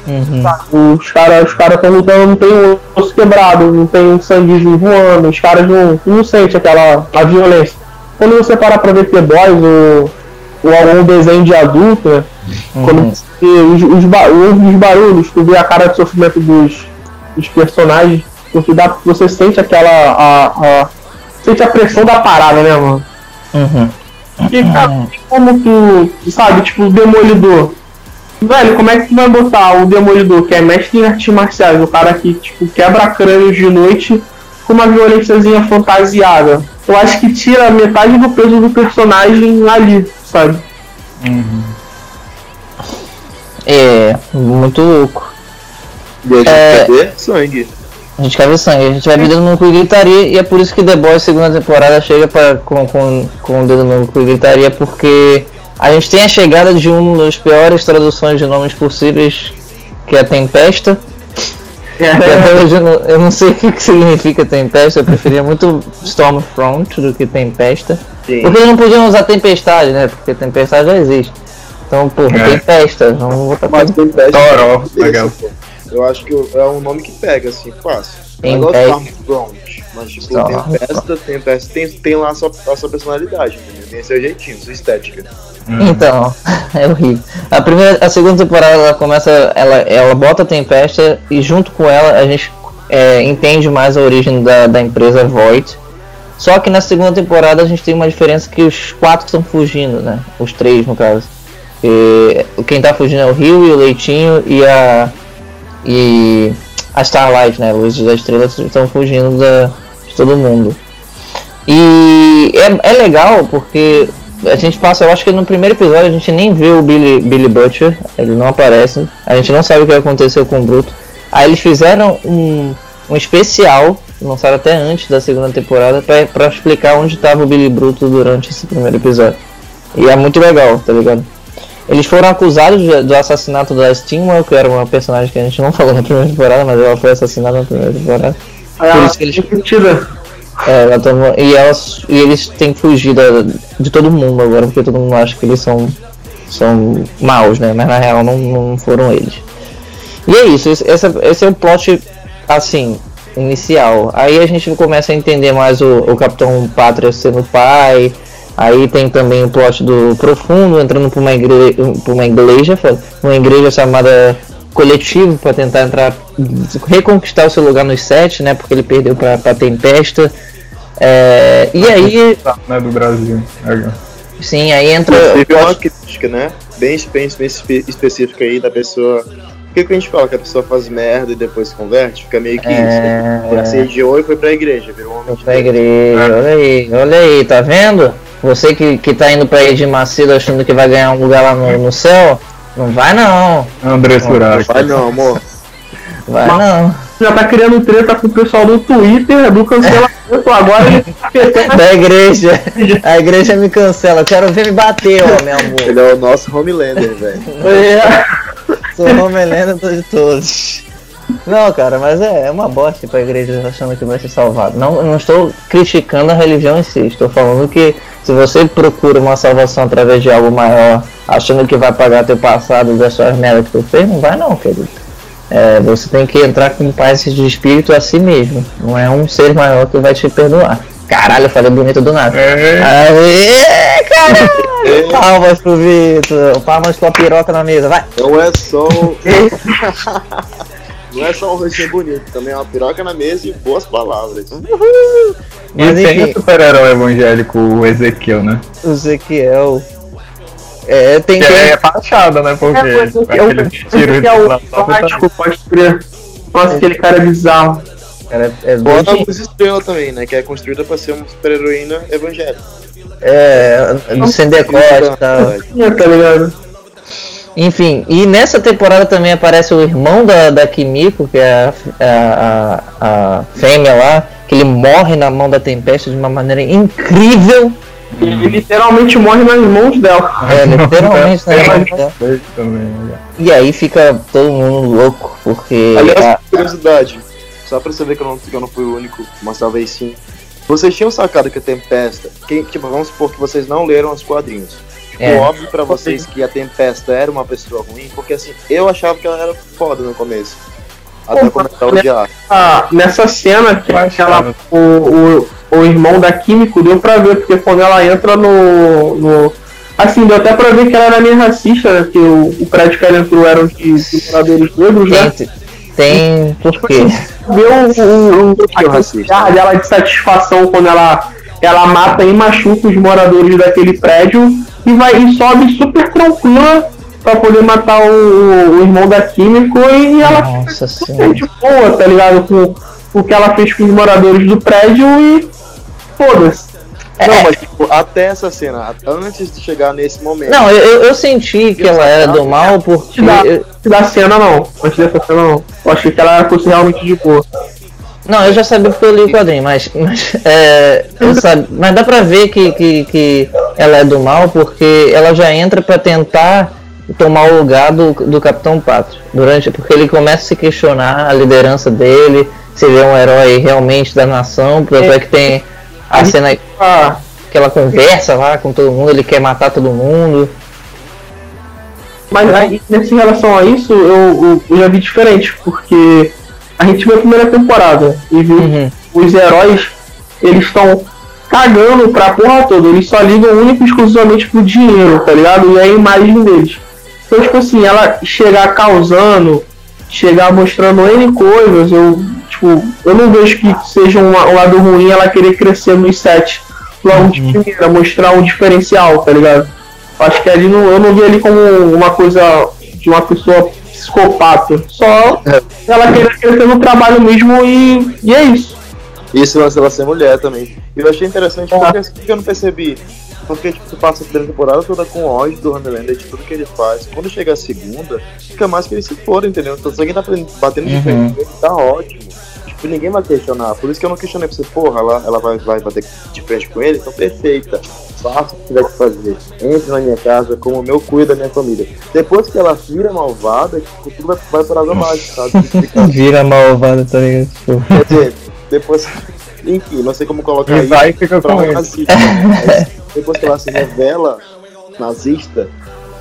Uhum. Os caras os cara estão lutando, não tem um osso quebrado, não tem um sanguezinho voando, os caras não, não sente aquela a violência. Quando você para pra ver The Boys ou, ou algum desenho de adulto, né? Quando você vê os, os, ba- os barulhos, tu vê a cara de sofrimento dos, dos personagens, porque dá, você sente aquela. A, a- sente a pressão da parada, né, mano? Uhum. E, cara, como tu, sabe, tipo, o Demolidor. Velho, como é que tu vai botar o Demolidor, que é mestre em artes marciais, o cara que, tipo, quebra crânios de noite com uma violênciazinha fantasiada? Eu acho que tira metade do peso do personagem ali, sabe? É, muito louco. E a gente É. quer ver sangue. A gente quer ver sangue, a gente vai ver dedo no cu e gritaria, e é por isso que The Boys segunda temporada chega pra, com, com, com o dedo no cu e gritaria, porque a gente tem a chegada de uma das piores traduções de nomes possíveis, que é a Tempesta. (laughs) Até hoje eu não, eu não sei o que, que significa Tempesta, eu preferia muito Stormfront do que Tempesta. Sim. Porque eles não podiam usar Tempestade, né? Porque Tempestade já existe. Então, porra, É. tem festa, vamos botar Mas tudo. tem peste. Toró, beleza, legal. pô. Eu acho que é um nome que pega, assim, fácil. Tem Eu gosto peste. de Armstrong, mas tipo, Só. tem festa, tem festa, tem, tem lá a sua, a sua personalidade, entendeu? Tem seu jeitinho, sua estética. Então, (laughs) é horrível. A primeira, a segunda temporada ela começa, ela, ela bota a Tempesta e junto com ela a gente é, entende mais a origem da, da empresa Void. Só que na segunda temporada a gente tem uma diferença que os quatro estão fugindo, né? Os três no caso. E quem tá fugindo é o Rio e o Leitinho e a e a Starlight, né? Luz das Estrelas estão fugindo da, de todo mundo. E é, é legal porque a gente passa, eu acho que no primeiro episódio a gente nem vê o Billy, Billy Butcher, ele não aparece, a gente não sabe o que aconteceu com o Bruto. Aí eles fizeram um, um especial, lançaram até antes da segunda temporada, pra explicar onde estava o Billy Bruto durante esse primeiro episódio. E é muito legal, tá ligado? Eles foram acusados do assassinato da Steamwell, que era uma personagem que a gente não falou na primeira temporada, mas ela foi assassinada na primeira temporada. Aí Por isso que eles- mentira. É, ela tomou, e, elas, e eles têm fugido de todo mundo agora, porque todo mundo acha que eles são, são maus, né? Mas na real não, não foram eles. E é isso, esse, esse é o plot, assim, inicial. Aí a gente começa a entender mais o, o Capitão Pátria sendo pai. Aí tem também o plot do Profundo entrando pra uma igreja, pra uma igreja, uma igreja chamada Coletivo para tentar entrar, reconquistar o seu lugar nos sete, né? Porque ele perdeu pra, pra Tempesta. É, e aí, Né, do Brasil. Legal. sim, aí entra. Teve uma crítica, né? Bem, bem espe- específica aí da pessoa. Por que, que a gente fala que a pessoa faz merda e depois se converte? Fica meio que isso. né? É, Assediou e foi pra igreja, virou um homem de pra igreja, olha aí, olha aí, tá vendo? Você que, que tá indo pra Edir Macedo achando que vai ganhar um lugar lá no, no céu, não vai não, André Surak. Vai não, amor. vai Mas- não. Já tá criando treta com o pessoal do Twitter, do cancelamento, agora ele tá Da igreja, (laughs) a igreja me cancela, eu quero ver me bater, ó, meu amor. Ele é o nosso Homelander, velho. Sou o Homelander de todos. Não, cara, mas é, é uma bosta pra igreja achando que vai ser salvado. Não, não estou criticando a religião em si, estou falando que se você procura uma salvação através de algo maior, achando que vai pagar teu passado das suas merdas que tu fez, não vai não, querido. É, você tem que entrar com paz de espírito a si mesmo. Não é um ser maior que vai te perdoar. Caralho, eu falei bonito do nada. É, Aê, caralho! Palmas pro Vitor, palmas com a piroca na mesa, vai! Não é só. (laughs) Não é só um rostinho bonito, também é uma piroca na mesa e boas palavras. e Mas tem enfim. o super-herói evangélico, o Ezequiel, né? O Ezequiel. É, tem Que que. é fachada, né? Porque É, mas é o- aquele tiro esse é prático, pode crer. Nossa, aquele cara é bizarro. Cara, é, Fora a dois- Luz Estrela também, né? Que é construída pra ser uma super-heroína evangélica. é, sem decote e tal. É, tá ligado? Enfim, e nessa temporada também aparece o irmão da, da Kimiko, que é a, a, a, fêmea lá, que ele morre na mão da Tempesta de uma maneira incrível. Ele literalmente morre nas mãos dela. É, (laughs) literalmente na É, mão mas- dela. Né? E aí fica todo mundo louco, porque. Aliás, a- curiosidade, só pra você ver que eu não, que eu não fui o único, mas talvez sim. Vocês tinham sacado que a Tempesta, quem, tipo, vamos supor que vocês não leram os quadrinhos. Ficou É. óbvio pra vocês que a Tempesta era uma pessoa ruim, porque assim, eu achava que ela era foda no começo. Até Pô, começar o né? diário. Ah, nessa cena que ela, o, o, o irmão da Químico deu pra ver, porque quando ela entra no. no assim, deu até pra ver que ela era meio racista, né? Que o, o prédio que ela entrou eram de, de moradores negros, né? Tem, tem por quê? Vê o, o, o, que é racista? a dela de satisfação quando ela, ela mata e machuca os moradores daquele prédio e vai e sobe super tranquila pra poder matar o, o irmão da Químico e ela Nossa fica de boa, tá ligado? Com o que ela fez com os moradores do prédio e foda-se. Não, mas tipo, até essa cena, antes de chegar nesse momento. Não, eu, eu- senti que ela era do mal porque. Da, da cena não, antes dessa cena não. Eu achei que ela fosse realmente de boa. Não, eu já sabia porque eu li o quadrinho, mas, mas, é, sabe, mas dá pra ver que, que, que ela é do mal porque ela já entra pra tentar tomar o lugar do, do Capitão Pátria. Durante, porque ele começa a se questionar a liderança dele, se ele é um herói realmente da nação, tanto é que tem a cena Ah, que ela conversa lá com todo mundo, ele quer matar todo mundo. Mas aí, nessa relação a isso, eu, eu, eu já vi diferente, porque a gente viu a primeira temporada e viu Uhum. os heróis, eles estão cagando pra porra toda, eles só ligam única e exclusivamente pro dinheiro, tá ligado? E a imagem deles. Então, tipo assim, ela chegar causando, chegar mostrando N coisas, eu, tipo, eu não vejo que seja um, um lado ruim ela querer crescer nos sets logo de primeira, mostrar um diferencial, tá ligado? Acho que ali não, eu não vi ali como uma coisa de uma pessoa psicopata. Só ela querer crescer no trabalho mesmo e, e é isso. Esse lance dela ser mulher também. E eu achei interessante porque assim, que eu não percebi. Porque tipo, tu passa a primeira temporada toda com ódio do Homelander de tudo que ele faz. Quando chega a segunda, fica mais que ele se for, entendeu? Então se alguém tá batendo de frente, ele tá ótimo. Tipo, ninguém vai questionar. Por isso que eu não questionei pra você, porra, ela, ela vai, vai bater de frente com ele, então perfeita. Faça o que tiver que fazer. Entre na minha casa, como o meu cuida da minha família. Depois que ela vira malvada, tipo, tudo vai, vai por água abaixo, sabe? (laughs) Fica- Vira malvada, tá ligado? Tipo, Quer dizer, depois. (laughs) Enfim, não sei como colocar E isso. vai e fica pra com nazista. (laughs) Mas depois que ela se revela nazista,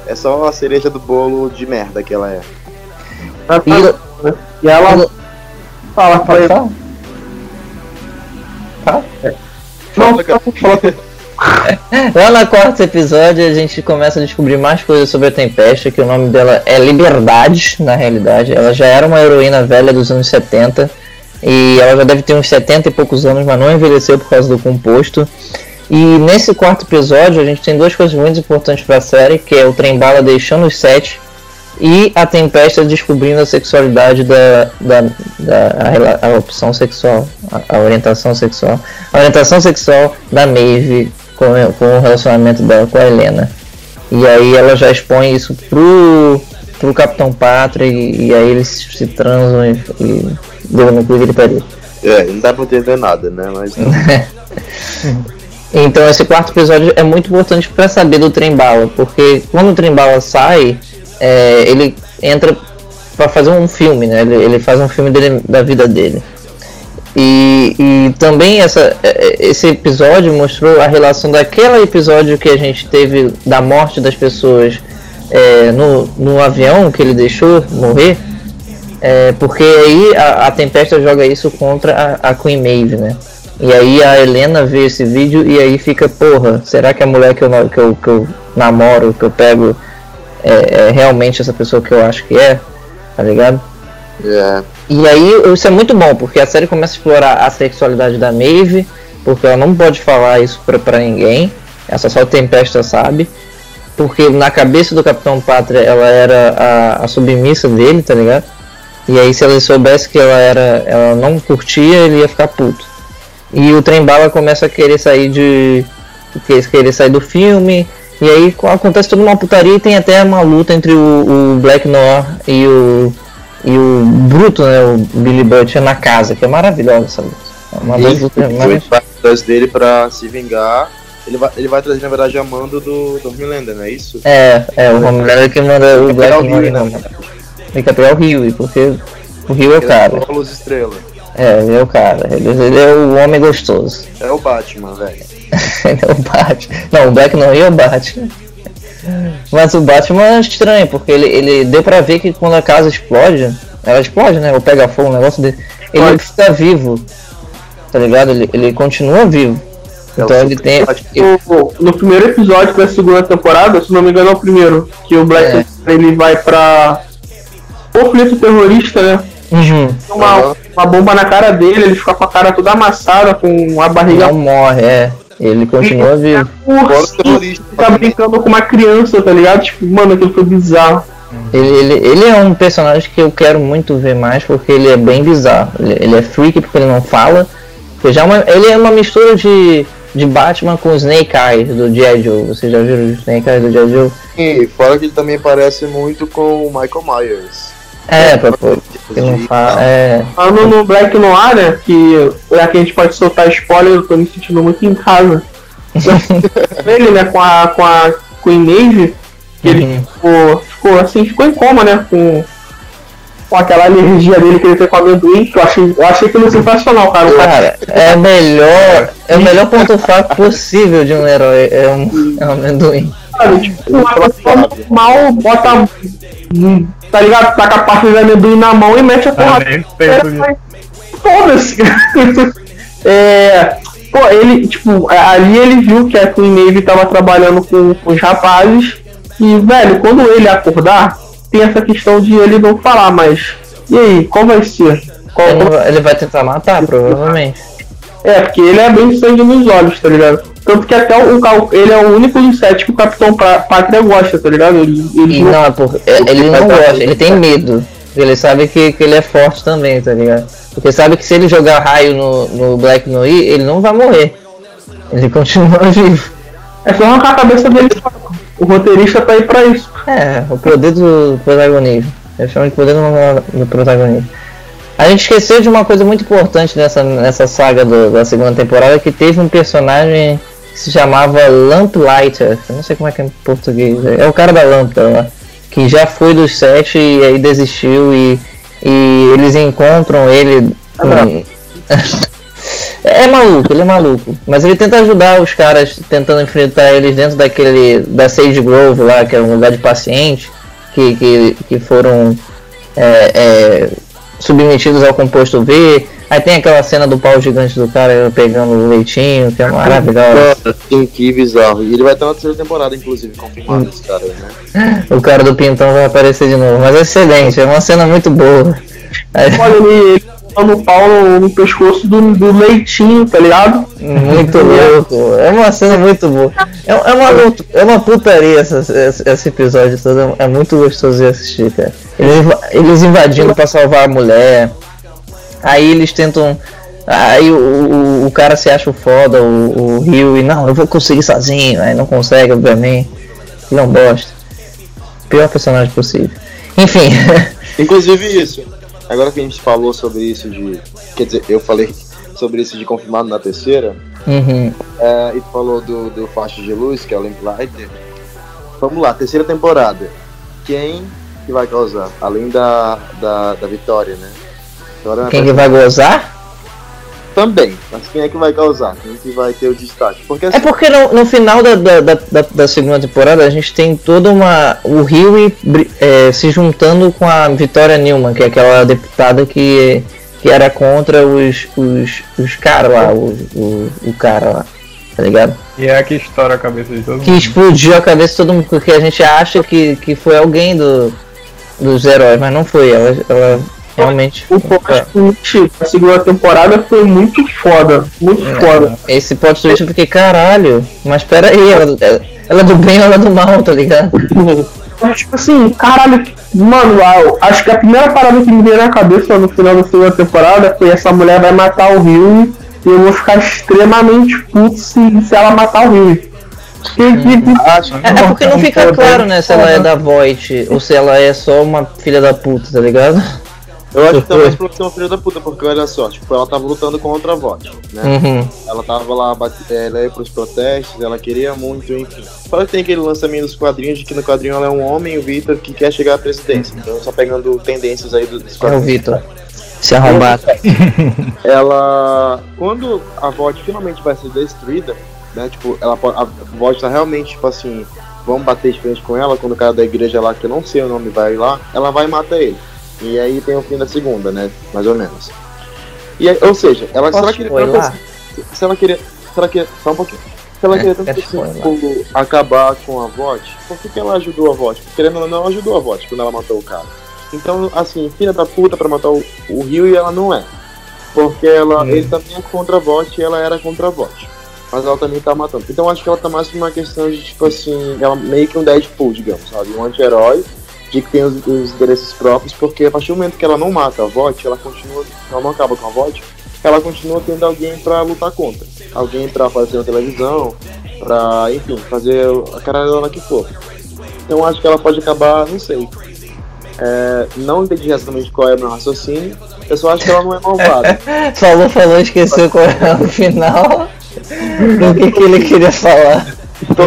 é só a cereja do bolo de merda que ela é. Tá- E- né? E ela fala, Pode fala. falar? Não, Fala, cara. fala, fala. Lá no quarto episódio a gente começa a descobrir mais coisas sobre a Tempesta, que o nome dela é Liberdade, na realidade. Ela já era uma heroína velha dos anos 70 e ela já deve ter uns 70 e poucos anos, mas não envelheceu por causa do composto. E nesse quarto episódio a gente tem duas coisas muito importantes para a série, que é o Trem-Bala deixando os sete e a Tempesta descobrindo a sexualidade da, da, da a, a opção sexual, a, a orientação sexual, a orientação sexual da Maeve com, com o relacionamento dela com a Helena. E aí ela já expõe isso pro, pro Capitão Pátria e, e aí eles se transam e, e deu no cu e pariu. É, não dá pra entender nada, né? Mas (laughs) Então esse quarto episódio é muito importante para saber do trem bala, porque quando o trem bala sai, é, ele entra para fazer um filme, né? Ele, ele faz um filme dele, da vida dele. E, e também essa, é, esse episódio mostrou a relação daquele episódio que a gente teve da morte das pessoas é, no, no avião que ele deixou morrer. É, porque aí a, a Tempesta joga isso contra a, a Queen Maeve, né? E aí a Helena vê esse vídeo e aí fica, porra, será que a mulher que eu, que eu, que eu namoro, que eu pego, é, é realmente essa pessoa que eu acho que é? Tá ligado? é. E aí isso é muito bom, porque a série começa a explorar a sexualidade da Maeve, porque ela não pode falar isso pra, pra ninguém, essa só Tempesta sabe. Porque na cabeça do Capitão Pátria ela era a, a submissa dele, tá ligado? E aí se ele soubesse que ela era. ela não curtia, ele ia ficar puto. E o trem bala começa a querer sair de. que- querer sair do filme. E aí co- acontece toda uma putaria e tem até uma luta entre o, o Black Noir e o. e o Bruto, né? O Billy Butcher na casa, que é maravilhosa essa luta. É uma das lutas mais. dele pra se vingar. Ele vai, ele vai trazer, na verdade, a mando do, do Homelander, não é isso? É, é, o Homelander que manda o Black Rio, Noir né? Tem que pegar o Rio, porque o Rio é o Ele cara. é a luz estrela. É, ele é o cara. Ele, ele é o homem gostoso. É o Batman, velho. Ele (laughs) é o Batman. Não, o Black Noir é o Batman. Mas o Batman é estranho, porque ele, ele deu pra ver que quando a casa explode, ela explode, né? Ou pega fogo, um negócio dele. Ele Pode. fica vivo. Tá ligado? Ele, ele continua vivo. É o Então ele tem. No, no primeiro episódio da segunda temporada, se não me engano é o primeiro, que o Black É. ele vai pra conflito terrorista, né? Uhum. Uma, uma bomba na cara dele, ele fica com a cara toda amassada, com a barriga Não morre, é. Ele continua vivo. Fora o curta, terrorista. fica brincando com uma criança, tá ligado? Tipo, mano, aquilo foi bizarro. Ele, ele, ele é um personagem que eu quero muito ver mais porque ele é bem bizarro. Ele, ele é freak porque ele não fala. Porque já é uma- ele é uma mistura de, de Batman com Snake Eyes do G.I. Joe. Vocês já viram o Snake Eyes do G.I. Joe? E fora que ele também parece muito com o Michael Myers. É, pra ele não fala. É, Falando no Black Noir, né? Que é que a gente pode soltar spoiler, eu tô me sentindo muito em casa. (laughs) ele, né, com a, com a Queen Maeve, que ele Uhum. ficou, ficou assim, ficou em coma, né? Com, com aquela alergia dele que ele tem com amendoim, que eu achei, eu achei aquilo sensacional, cara. O cara cara, é melhor. É o melhor ponto fraco possível de um herói. É um, é um amendoim. Sabe? Tipo, uma pessoa normal bota. Tá ligado? Taca a parte de amendoim na mão e mete a Ah, porra. nisso. Foda-se. (laughs) é. Pô, ele, tipo, ali ele viu que a Queen Maeve tava trabalhando com, com os rapazes. E, velho, quando ele acordar, tem essa questão de ele não falar, mas. E aí, qual vai ser? Qual, Ele, não vai- ele vai tentar matar, provavelmente. É, porque ele é bem sangue nos olhos, tá ligado? Tanto que até o, ele é o único inseto que o Capitão Pátria gosta, tá ligado? Ele, ele não, é por, é- ele não gosta, ele tem medo. Ele sabe que, que ele é forte também, tá ligado? Porque sabe que se ele jogar raio no, no Black Noir, ele não vai morrer. Ele continua (laughs) vivo. É só arrancar a cabeça dele. O roteirista tá aí pra isso. É, o poder do protagonismo. Eu chamo de poder do, do protagonismo. A gente esqueceu de uma coisa muito importante nessa, nessa saga do- da segunda temporada, que teve um personagem que se chamava Lamplighter. Eu não sei como é que é em português. É o cara da lâmpada lá. Que já foi dos sete e aí desistiu e, e eles encontram ele. hum, (laughs) É maluco, ele é maluco. Mas ele tenta ajudar os caras tentando enfrentar eles dentro daquele. da Sage Grove lá, que é um lugar de paciente, que, que, que foram é, é, submetidos ao composto V. Aí tem aquela cena do pau gigante do cara pegando o leitinho, que é maravilhosa. Nossa, sim, que bizarro. E ele vai estar na terceira temporada, inclusive, confirmado esse cara aí, né? O cara do pintão vai aparecer de novo. Mas é excelente, é uma cena muito boa. Olha tá no pau no, no pescoço do, do leitinho, tá ligado? Muito (laughs) louco. É uma cena muito boa. É, é uma, é uma putaria essa- esse, episódio todo. É muito gostoso de assistir, cara. Eles, eles invadindo pra salvar a mulher. Aí eles tentam. Aí o, o, o cara se acha o foda, o, o Rio, e não, eu vou conseguir sozinho. Aí não consegue, obviamente. Ele é bosta. Pior personagem possível. Enfim. (laughs) Inclusive isso. Agora que a gente falou sobre isso de. Quer dizer, eu falei sobre isso de confirmado na terceira. uhum. É, e falou do, do faixa de luz, que é o Lamplighter. Vamos lá, terceira temporada. Quem que vai causar? Além da, da, da Vitória, né? Vitória Quem que vai gozar? Também, mas quem é que vai causar? Quem que vai ter o destaque? Porque assim, É porque no, no final da, da, da, da- da segunda temporada a gente tem toda uma. O Rio se juntando com a Vitória Newman, que é aquela deputada que, que era contra os, os, os caras lá, o, o, o cara lá, tá ligado? E é a que estoura a cabeça de todo Que mundo. explodiu a cabeça de todo mundo, porque a gente acha que, que foi alguém do, dos heróis, mas não foi, ela, ela realmente. O plot da segunda temporada foi muito foda. Muito foda. Esse plot twist eu fiquei, caralho, mas pera aí, ela, ela é do bem ou ela é do mal, tá ligado? (laughs) Tipo assim, caralho, mano, acho que a primeira parada que me veio na cabeça no final da segunda temporada foi essa mulher vai matar o Rio e eu vou ficar extremamente puto se, se ela matar o Rio. Que, que, que- acho É, é porque não fica claro, né, se ela é da Voight ou se ela é só uma filha da puta, tá ligado? Eu acho que (laughs) talvez por ser uma filha da puta, porque olha só, tipo, ela tava lutando contra a VOT, né? Uhum. Ela tava lá, ela ia pros protestos, ela queria muito, enfim. Fora que tem aquele lançamento dos quadrinhos de que no quadrinho ela é um homem, o Victor, que quer chegar à presidência. Então só pegando tendências aí dos É o quadrinhos. Vitor. Se arrombado. (laughs) Ela. Quando a VOT finalmente vai ser destruída, né? Tipo, ela a VOT tá realmente, tipo assim, vamos bater de frente com ela, quando o cara da igreja lá, que eu não sei o nome, vai lá, ela vai e mata ele. E aí tem o fim da segunda, né? Mais ou menos. E aí, ou seja, ela se ela Posso queria tanto spoiler? assim, se ela queria. Se ela queria. Só um pouquinho. Se ela É, queria tanto assim, tipo, acabar com a VOT, por que, que ela ajudou a VOT? Porque querendo ou não, ela ajudou a VOT quando ela matou o cara. Então, assim, filha da puta pra matar o, o Rio e ela não é. Porque ela, ele também é contra a VOT e ela era contra a VOT. Mas ela também tá matando. Então acho que ela tá mais por uma questão de, tipo assim, ela meio que um Deadpool, digamos, sabe? Um anti-herói de que tem os, os interesses próprios, porque a partir do momento que ela não mata a VOT, ela continua, ela não acaba com a VOT, ela continua tendo alguém pra lutar contra. Alguém pra fazer uma televisão, pra, enfim, fazer a caralhada que for. Então acho que ela pode acabar, não sei. É, não entendi exatamente qual é o meu raciocínio, eu só acho que ela não é malvada. (laughs) Falou, falou, esqueceu qual é o final. (laughs) Do que, que ele queria falar.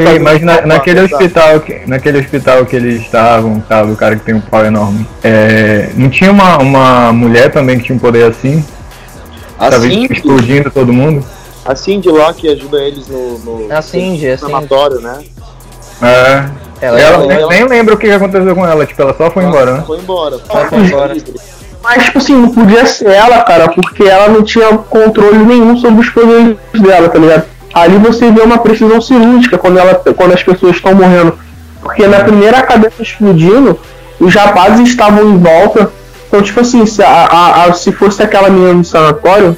Ei, mas na- naquele hospital, que, naquele hospital que eles estavam, tava o cara que tem um pau enorme. É, não tinha uma, uma mulher também que tinha um poder assim? Tava Assim, explodindo todo mundo? a Cindy lá que ajuda eles no, no A Cindy, Cindy. inflamatório, né? É. Ela, Ela, ela, nem, nem lembra o que aconteceu com ela, tipo, ela só foi embora, né? Foi embora. Ela foi embora. Mas, tipo assim, não podia ser ela, cara, porque ela não tinha controle nenhum sobre os poderes dela, tá ligado? Ali você vê uma precisão cirúrgica quando, ela, quando as pessoas estão morrendo. Porque na primeira cabeça explodindo, os rapazes estavam em volta. Então, tipo assim, se, a, a- a- se fosse aquela menina do sanatório,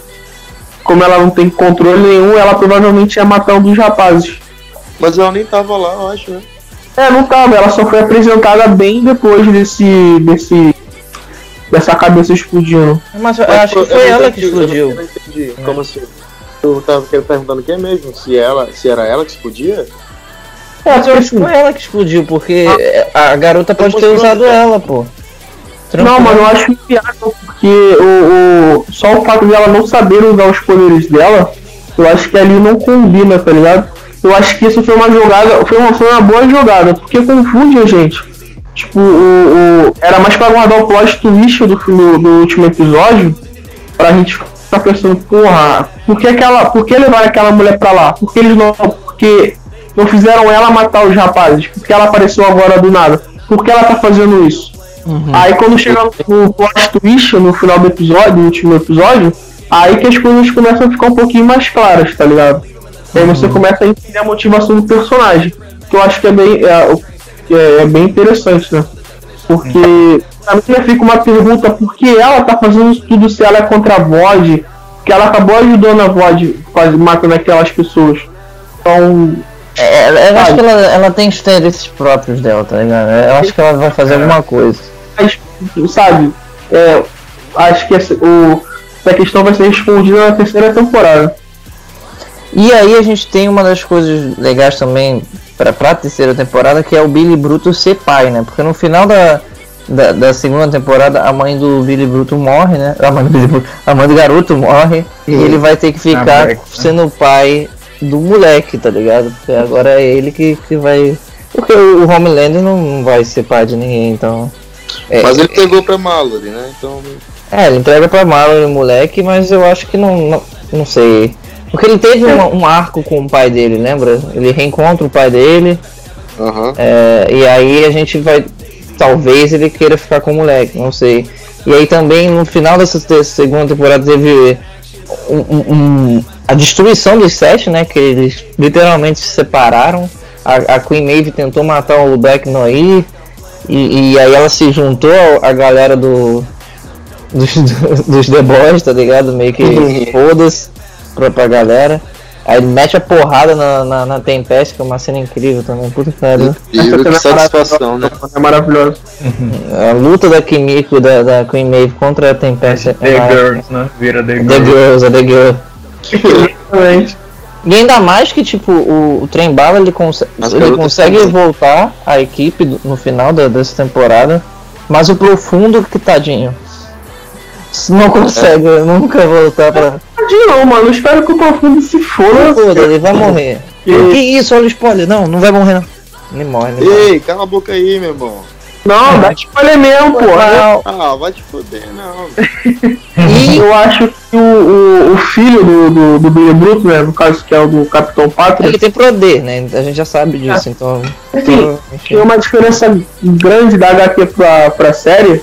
como ela não tem controle nenhum, ela provavelmente ia matar um dos rapazes. Mas ela nem tava lá, eu acho, né? É, não tava, ela só foi apresentada bem depois desse. desse. dessa cabeça explodindo. Mas eu Mas acho que foi ela que explodiu. Eu não entendi. Como assim? Eu tava perguntando quem mesmo? Se, ela, se era ela que explodia? É, Mas eu acho que foi ela que explodiu, porque a garota pode ter usado ela, pô. Não, mas eu acho inviável, porque o, o, só o fato dela não saber usar os poderes dela, eu acho que ali não combina, tá ligado? Eu acho que isso foi uma jogada, foi uma, foi uma boa jogada, porque confunde a gente. Tipo, o, o- era mais pra guardar o plot twist do, do, do último episódio, pra gente pensando, porra, por que, aquela, por que levaram aquela mulher pra lá? Por que eles não. Porque não fizeram ela matar os rapazes? Por que ela apareceu agora do nada? Por que ela tá fazendo isso? Aí quando chega no plot twist, no final do episódio, no último episódio, aí que as coisas começam a ficar um pouquinho mais claras, tá ligado? Aí você começa a entender a motivação do personagem. Que eu acho que é bem, é, é, é bem interessante, né? Porque pra mim já fica uma pergunta por que ela tá fazendo isso tudo se ela é contra a VOD, que ela acabou ajudando a VOD quase matando aquelas pessoas. Então, É, eu acho Sabe? que ela, ela tem interesses próprios dela, tá ligado? Eu acho que ela vai fazer alguma coisa. mas, sabe, é, acho que essa, o, essa questão vai ser respondida na terceira temporada. E aí a gente tem uma das coisas legais também pra, pra terceira temporada, que é o Billy Bruto ser pai, né? Porque no final da, da, da segunda temporada a mãe do Billy Bruto morre, né? A mãe do, Billy Bruto- a mãe do garoto morre e ele vai ter que ficar Breck, né? sendo o pai do moleque, tá ligado? Porque agora é ele que, que vai. Porque o Homelander não, vai ser pai de ninguém, então. É, Mas ele pegou pra Mallory, né? Então. é, ele entrega pra Marlon o moleque, mas eu acho que não, não, não sei. Porque ele teve um, um arco com o pai dele, lembra? Ele reencontra o pai dele, Aham. é, e aí a gente vai. Talvez ele queira ficar com o moleque, não sei. E aí também no final dessa segunda temporada teve um- um- um- a destruição dos sete, né? Que eles literalmente se separaram. A, a Queen Maeve tentou matar o Black Noir. E, e aí ela se juntou à galera do. (laughs) Dos, dos The Boys, tá ligado? Meio que foda-se pra, pra galera. Aí ele mete a porrada na, na, na Tempest, que é uma cena incrível também. Puta que pariu. E que satisfação, né? É maravilhoso. A luta da Kimiko, da, da Queen Maeve contra a Tempest é The maravilhosa. Girls, né? Vira The The Girls. Girls, é The Girl. Exatamente. E ainda mais que, tipo, o, o Trem Bala ele, conse As ele consegue também. voltar à equipe no final da, dessa temporada, mas o Profundo, que tadinho, não consegue nunca voltar pra. Não, mano. Espero que o Profundo se foda. Foda, ele vai morrer. E- Que isso, olha o spoiler. Não, não vai morrer não. Ele morre, ele morre. Ei, cala a boca aí, meu irmão. Não, dá spoiler mesmo, pô. Ah, vai te foder, não. E Eu acho que o, o, o filho do, do, do Billy Bruto, né? No caso que é o do Capitão Pátria, ele tem poder, né? A gente já sabe disso, então. Assim, enfim. tem uma diferença grande da HQ pra, pra série.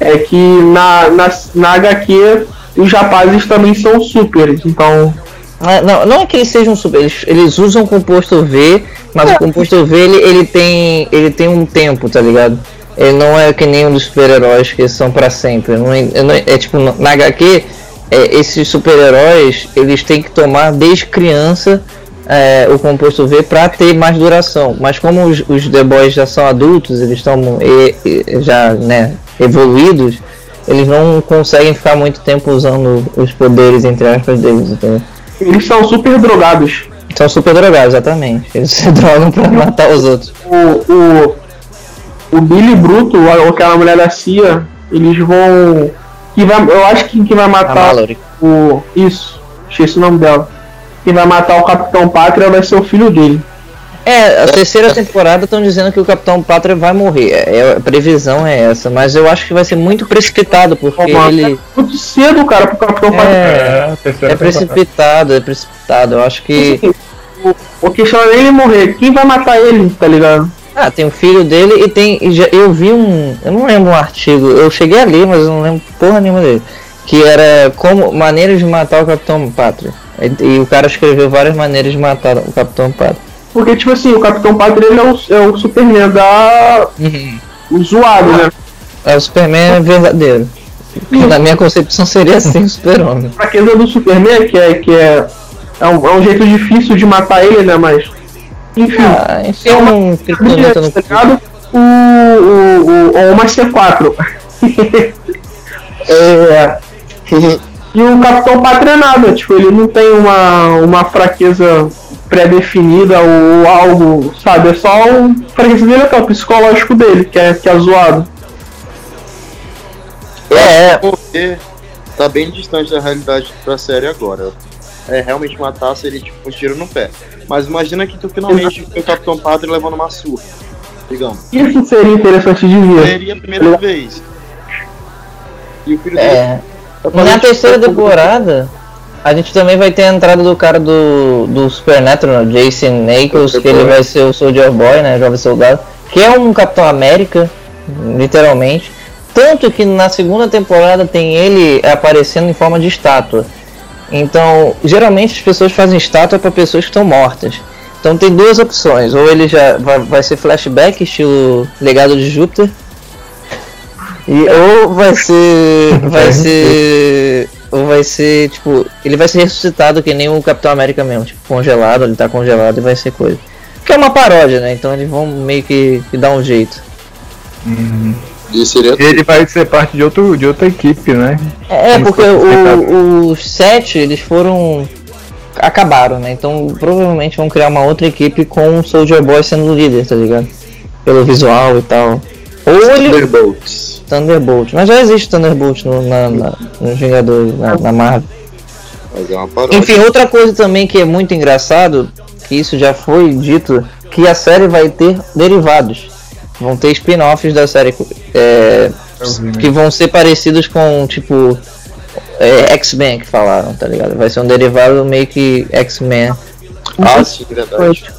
É que na, na, na HQ os rapazes também são super. Então, Ah, Não, não é que eles sejam super, eles, eles usam o composto V, mas o composto V ele, ele tem ele tem um tempo, tá ligado? Ele não é que nem um dos super-heróis que são pra sempre. Não é, não é- é tipo na HQ, é, esses super-heróis eles têm que tomar desde criança é, o composto V pra ter mais duração. Mas como os, os The Boys já são adultos, eles estão e- e- já né, evoluídos, eles não conseguem ficar muito tempo usando os poderes entre aspas deles, entendeu? eles são super drogados. São super drogados, exatamente. Eles (laughs) se drogam pra matar os outros. O, o, o Billy Bruto, aquela mulher da CIA, eles vão. Que vai, eu acho que quem vai matar o. Isso, esqueci o nome dela. Quem vai matar o Capitão Pátria vai ser o filho dele. É, a terceira temporada estão dizendo que o Capitão Pátria vai morrer. É, a previsão é essa, mas eu acho que vai ser muito precipitado, porque ele. é muito cedo, cara, pro Capitão Pátria. É, É, é precipitado, é precipitado. Eu acho que. O, o questão é ele morrer. Quem vai matar ele, tá ligado? Ah, tem o filho dele e tem. e já- eu vi um. Eu não lembro um artigo. Eu cheguei a ler, mas eu não lembro porra nenhuma dele. Que era como maneiras de matar o Capitão Pátria. E, e o cara escreveu várias maneiras de matar o Capitão Pátria. Porque, tipo assim, o Capitão Pátria ele é o, é o Superman da. o zoado, né? É o Superman verdadeiro. Na minha concepção seria assim o super-homem. A fraqueza do Superman, que é, que é, é, um, é um jeito difícil de matar ele, né? Mas. Enfim. Ah, enfia um kryptonita no tá? O, o, o, o Master 4. é, (laughs) e o Capitão Pátria nada, tipo, ele não tem uma, uma fraqueza pré-definida ou algo, sabe? É só o fraqueza dele é o psicológico dele, que é, que é zoado. É, Porque tá bem distante da realidade da série agora. É, realmente matar seria tipo um tiro no pé. Mas imagina que tu finalmente vê o Capitão Padre levando uma surra. Digamos. Isso seria interessante de ver. Seria a primeira vez. E o filho dele é. Na terceira temporada, a gente também vai ter a entrada do cara do, do Supernatural, Jason Nichols, que ele vai ser o Soldier Boy, né? Jovem Soldado, que é um Capitão América, literalmente. Tanto que na segunda temporada tem ele aparecendo em forma de estátua. Então, geralmente as pessoas fazem estátua para pessoas que estão mortas. Então tem duas opções, ou ele já vai, vai ser flashback, estilo Legado de Júpiter, e, ou vai ser. Vai (laughs) ser. Ou vai ser, tipo. Ele vai ser ressuscitado que nem o Capitão América mesmo, tipo, congelado, ele tá congelado e vai ser coisa. Que é uma paródia, né? Então eles vão meio que, que dar um jeito. E seria Ele vai ser parte de, outro, de outra equipe, né? É, Como porque o- os sete, eles foram. acabaram, né? Então provavelmente vão criar uma outra equipe com o Soldier Boy sendo o líder, tá ligado? Pelo visual e tal. Ele. Thunderbolts. Thunderbolt. Mas já existe Thunderbolt no, na, na, nos Vingadores, na, na Marvel. Mas é uma paródia. Enfim, outra coisa também que é muito engraçado, que isso já foi dito, que a série vai ter derivados. Vão ter spin-offs da série é, que vão ser parecidos com, tipo, é, X-Men que falaram, tá ligado? Vai ser um derivado meio que X-Men. Ah, sim, verdade.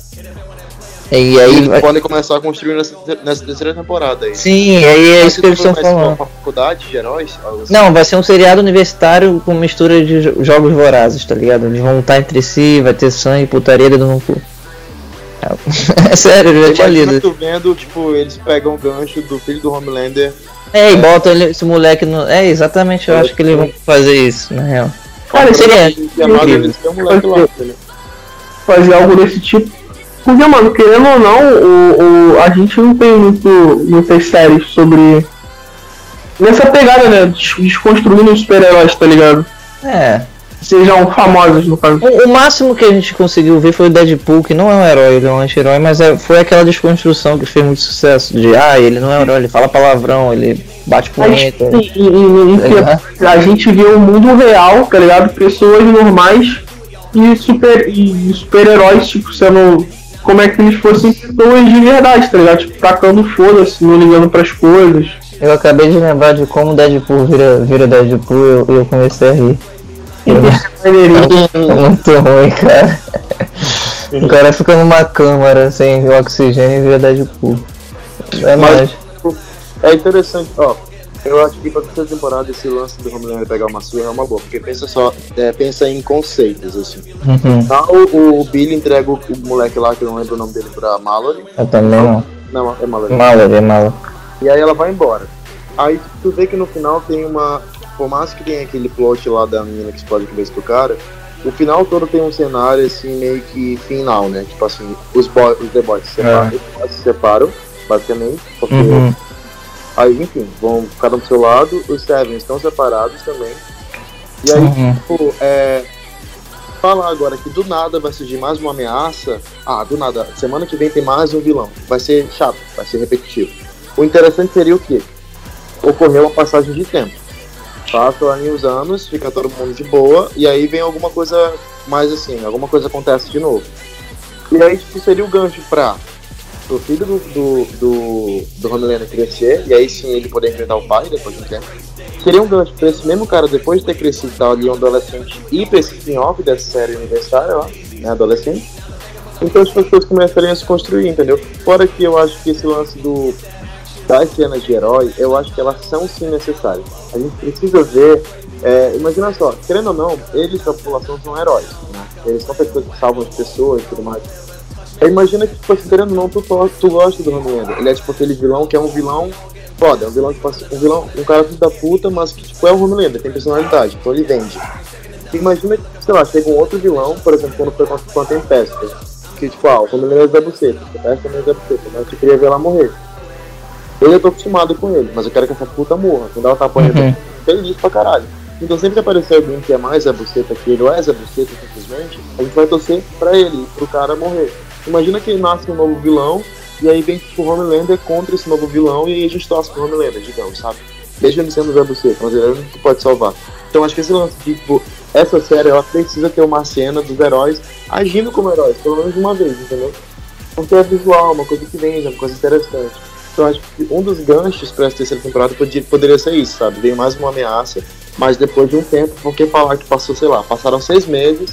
E aí eles vai... podem começar a construir nessa, nessa terceira temporada aí. Sim, aí é isso que eles estão vai ser falando. Uma faculdade de heróis? Assim? Não, vai ser um seriado universitário com mistura de jo- jogos vorazes, tá ligado? Eles vão lutar entre si, vai ter sangue, putaria, dedo no cu. É (laughs) sério, eu já tinha lido. vendo, tipo, eles pegam o gancho do filho do Homelander. É, e bota ele- esse moleque no. É, exatamente, eu acho que eles vão fazer isso, na real. Cara, Seria fazer algo desse tipo. Porque, mano, querendo ou não, o, o- a gente não tem muito, muitas séries sobre. Nessa pegada, né? des- Desconstruindo os super-heróis, tá ligado? É. Sejam famosos, no caso. O, o máximo que a gente conseguiu ver foi o Deadpool, que não é um herói, ele é um anti-herói, mas é- foi aquela desconstrução que fez muito sucesso. De, ah, ele não é um herói, ele fala palavrão, ele bate Mas, punheta. em- em- Tá ligado? a gente vê o mundo real, tá ligado? Pessoas normais e super e super-heróis, tipo, sendo. Como é que eles fossem pessoas de verdade, tá ligado? Tipo, tacando foda-se, não ligando pras coisas. Eu acabei de lembrar de como o Deadpool vira, vira Deadpool e eu, eu comecei a rir. É muito ruim, cara. O cara fica numa câmara sem oxigênio e vira Deadpool. É mais. É interessante, ó. Eu acho que pra terceira temporada esse lance do Homelander pegar uma surra é uma boa, porque pensa só, é, pensa em conceitos, assim. Uhum. Tá, o, o Billy entrega o, o moleque lá, que eu não lembro o nome dele, pra Mallory. Eu também não. Não, é Mallory. Malo, é malo. E aí ela vai embora. Aí tu vê que no final tem uma. Por mais que tenha aquele plot lá da menina que explode a cabeça do cara, o final todo tem um cenário assim, meio que final, né? Tipo assim, os, boy, os The Boys se separam, boys se separam basicamente, porque Uhum. Aí, enfim, vão cada um pro seu lado, os Seven estão separados também. E aí, Uhum. tipo, é. Falar agora que do nada vai surgir mais uma ameaça. Ah, do nada, semana que vem tem mais um vilão. Vai ser chato, vai ser repetitivo. O interessante seria o quê? Ocorreu uma passagem de tempo. Passam ali os anos, fica todo mundo de boa, e aí vem alguma coisa mais assim, alguma coisa acontece de novo. E aí, tipo, seria o gancho pra o filho do, do, do, do crescer, e aí sim ele poder enfrentar o pai depois de um tempo. Seria um gancho pra esse mesmo cara, depois de ter crescido, tá ali um adolescente, e pra esse spin-off dessa série aniversária lá, né, adolescente. Então as coisas começarem a se construir, entendeu? Fora que eu acho que esse lance do das cenas de herói, eu acho que elas são sim necessárias. A gente precisa ver. É, imagina só, querendo ou não, eles da população são heróis, né? Eles são pessoas que salvam as pessoas e tudo mais. Imagina que, tipo assim, querendo ou não, tu, tu gosta do Homelander. Ele é tipo aquele vilão que é um vilão foda, é um vilão, tipo, um vilão, um cara filho da puta, mas que tipo, é o Homelander, tem personalidade, então ele vende. Imagina que, sei lá, chega um outro vilão, por exemplo, quando foi com a Tempesta, que tipo, ah, o Homelander é da buceta, a Tempesta é da buceta, mas eu queria ver ela morrer. Eu já tô acostumado com ele, mas eu quero que essa puta morra. Quando ela tá apanhando, uhum. feliz pra caralho. Então sempre que aparecer alguém que é mais a buceta que ele, ou é a buceta simplesmente, a gente vai torcer pra ele, pro cara morrer. Imagina que nasce um novo vilão, e aí vem tipo, o Homelander contra esse novo vilão, e aí a gente torce pro Homelander, digamos, sabe? Mesmo ele sendo Buceta, mas ele é o único que pode salvar. Então acho que esse lance de, tipo, essa série, ela precisa ter uma cena dos heróis agindo como heróis, pelo menos uma vez, entendeu? Porque é visual, uma coisa que vende, uma coisa interessante. Então acho que um dos ganchos para essa terceira temporada poderia, poderia ser isso, sabe? Veio mais uma ameaça, mas depois de um tempo, porque falar que passou, sei lá, passaram seis meses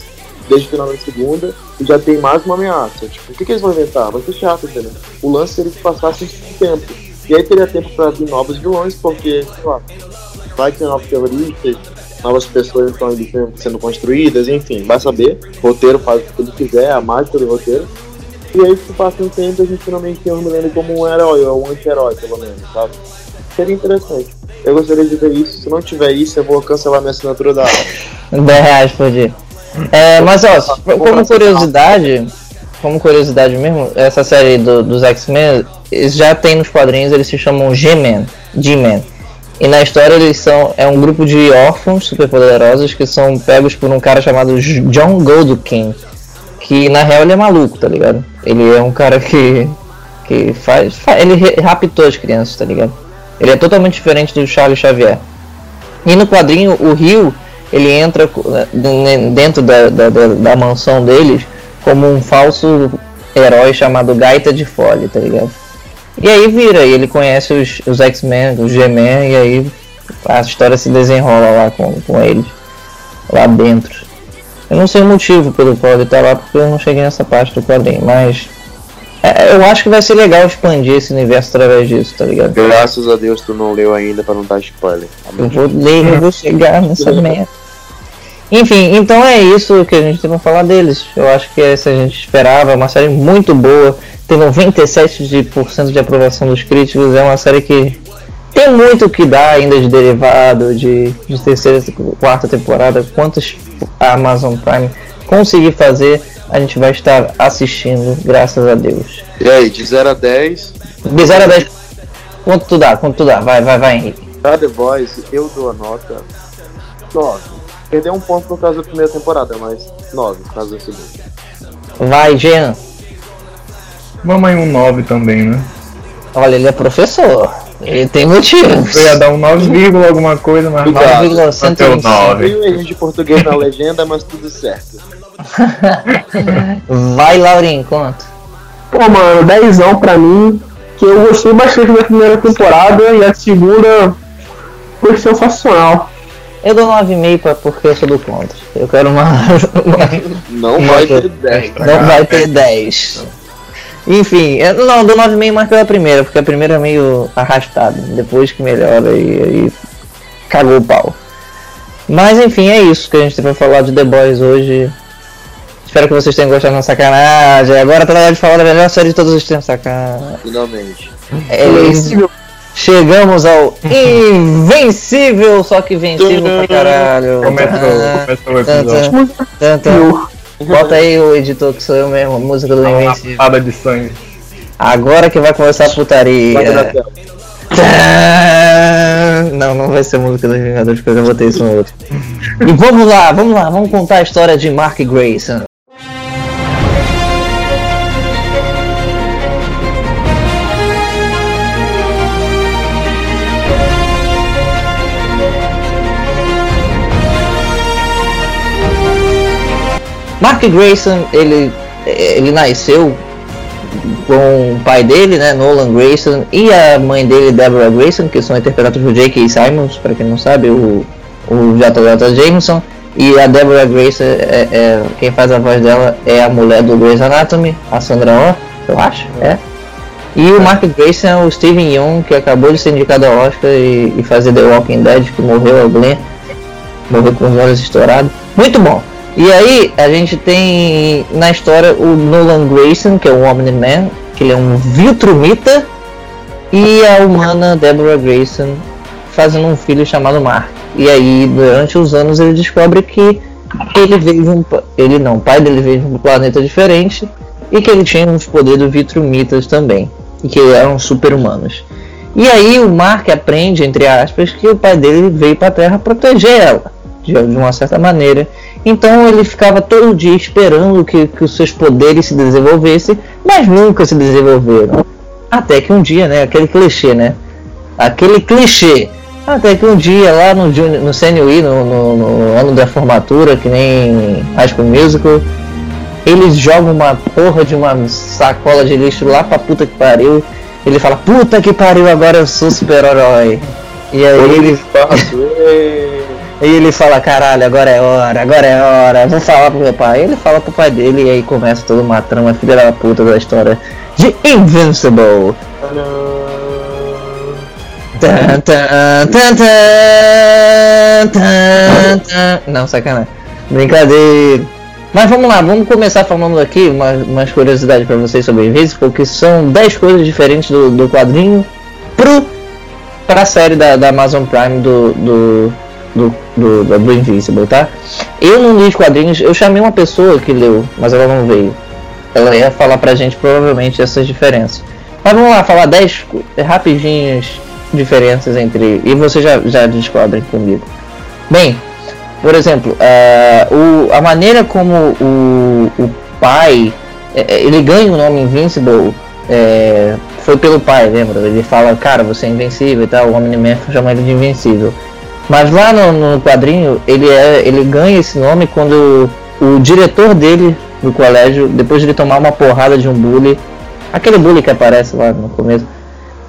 desde o final da segunda e já tem mais uma ameaça. Tipo, o que, que eles vão inventar? Vai ser chato, entendeu? O lance seria que passasse um tempo. E aí teria tempo para vir novos vilões, porque, sei lá, vai ter novos terroristas, novas pessoas estão sendo construídas, enfim, vai saber. O roteiro faz o que ele quiser, a mágica do roteiro. E aí, se passa um tempo, a gente finalmente tem o Homelander como um herói, ou um anti-herói, pelo menos, sabe? Seria interessante. Eu gostaria de ver isso. Se não tiver isso, eu vou cancelar minha assinatura da (laughs) 10 reais por dia. É, mas ó, como curiosidade, como curiosidade mesmo, essa série do, dos X-Men, eles já tem nos quadrinhos, eles se chamam G-Men. G-Men. E na história eles são. É um grupo de órfãos superpoderosos que são pegos por um cara chamado John Goldkin. Que na real ele é maluco, tá ligado? Ele é um cara que. que faz. faz ele raptou as crianças, tá ligado? Ele é totalmente diferente do Charles Xavier. E no quadrinho, o Rio, ele entra né, dentro da, da, da, da mansão deles como um falso herói chamado Gaita de Folha, tá ligado? E aí vira, e ele conhece os, os X-Men, os G-Men, e aí a história se desenrola lá com, com eles, lá dentro. Eu não sei o motivo pelo qual ele tá lá, porque eu não cheguei nessa parte do quadrinho, mas eu acho que vai ser legal expandir esse universo através disso, tá ligado? Graças a Deus tu não leu ainda para não dar spoiler. Eu vou ler, eu vou chegar nessa (laughs) merda. Enfim, então é isso que a gente tem pra falar deles. Eu acho que essa a gente esperava, uma série muito boa, tem 97% de aprovação dos críticos, é uma série que tem muito que dar ainda de derivado, de, de terceira, quarta temporada, quantos a Amazon Prime conseguir fazer, a gente vai estar assistindo, graças a Deus. E aí, de 0 a 10? De 0 a 10, quanto tu dá? Quanto tu dá? Vai, vai, vai, Henrique. Pra The Boys, eu dou a nota 9. Perdeu um ponto por causa da primeira temporada, mas 9 por causa da segunda. Vai, Jean. Vamos aí um 9 também, né? Olha, ele é professor. Ele tem motivos. Eu ia dar um 9, alguma coisa, mas 9,109. Viu erro de português na legenda, mas tudo certo. (laughs) Vai, Laurinho, quanto? Pô, mano, 10 pra mim. Que eu gostei bastante da primeira temporada e a segunda foi sensacional. Eu dou 9,5 porque eu sou do contra. Eu quero uma. (laughs) Não vai ter 10. Não vai ter 10. Enfim, eu, não, dou 9,5 mais pela primeira, porque a primeira é meio arrastada. Depois que melhora e aí cagou o pau. Mas enfim, é isso que a gente tem pra falar de The Boys hoje. Espero que vocês tenham gostado da sacanagem. Agora tá na hora de falar da melhor série de todos os tempos, sacanagem. Finalmente. É, chegamos ao Invencível, só que vencível pra caralho. Começou, começou o episódio. Bota aí o editor que sou eu mesmo, a música do Invencível. Uma de sangue. Agora que vai começar a putaria. Não, não vai ser a música dos Vingadores, porque eu já botei isso no outro. E vamos lá, vamos lá, vamos contar a história de Mark Grayson. Mark Grayson, ele, ele nasceu com o pai dele, né, Nolan Grayson, e a mãe dele, Deborah Grayson, que são interpretados por J.K. Simons, para quem não sabe, o, o J.J. Jameson. E a Deborah Grace, é, é, quem faz a voz dela é a mulher do Grey's Anatomy, a Sandra Oh, eu acho, é. E o Mark Grayson é o Steven Yeun, que acabou de ser indicado ao Oscar e, e fazer The Walking Dead, que morreu a Glenn, morreu com os olhos estourados. Muito bom. E aí a gente tem na história o Nolan Grayson, que é o Omni-Man, que ele é um Viltrumita, e a humana Deborah Grayson fazendo um filho chamado Mark. E aí durante os anos ele descobre que ele veio de um ele não, o pai dele veio de um planeta diferente e que ele tinha uns poderes do Vitrumitas também e que eram super-humanos. E aí o Mark aprende, entre aspas, que o pai dele veio para a Terra proteger ela, de, de, uma certa maneira. Então ele ficava todo dia esperando que, que os seus poderes se desenvolvessem, mas nunca se desenvolveram. Até que um dia, né, aquele clichê, né? Aquele clichê. Até que um dia lá no, no CNUI, no, no, no ano da formatura, que nem High School Musical, eles jogam uma porra de uma sacola de lixo lá pra puta que pariu. Ele fala, puta que pariu, agora eu sou super-herói. E aí ele. E ele fala, caralho, agora é hora, agora é hora, vou falar pro meu pai. Ele fala pro pai dele e aí começa toda uma trama filha da puta da história de Invincible. Tan, tan, tan, Não, sacanagem. Brincadeira. Mas vamos lá, vamos começar falando aqui uma, umas curiosidades para vocês sobre Invincible, que são 10 coisas diferentes do, do quadrinho pro, para a série da, da Amazon Prime do, do, do, do, do Invincible, tá? Eu não li os quadrinhos, eu chamei uma pessoa que leu, mas ela não veio. Ela ia falar pra gente provavelmente essas diferenças. Mas vamos lá, falar 10 rapidinhas diferenças entre. E vocês já, já descobrem comigo. Bem, por exemplo, uh, o, a maneira como o, o pai é, é, ele ganha o nome Invincible é, foi pelo pai, lembra? Ele fala, cara, você é invencível e tal, o Omni-Man chama ele de invencível. Mas lá no, no, quadrinho ele, é, ele ganha esse nome quando o diretor dele do colégio, depois de ele tomar uma porrada de um bully, aquele bully que aparece lá no começo,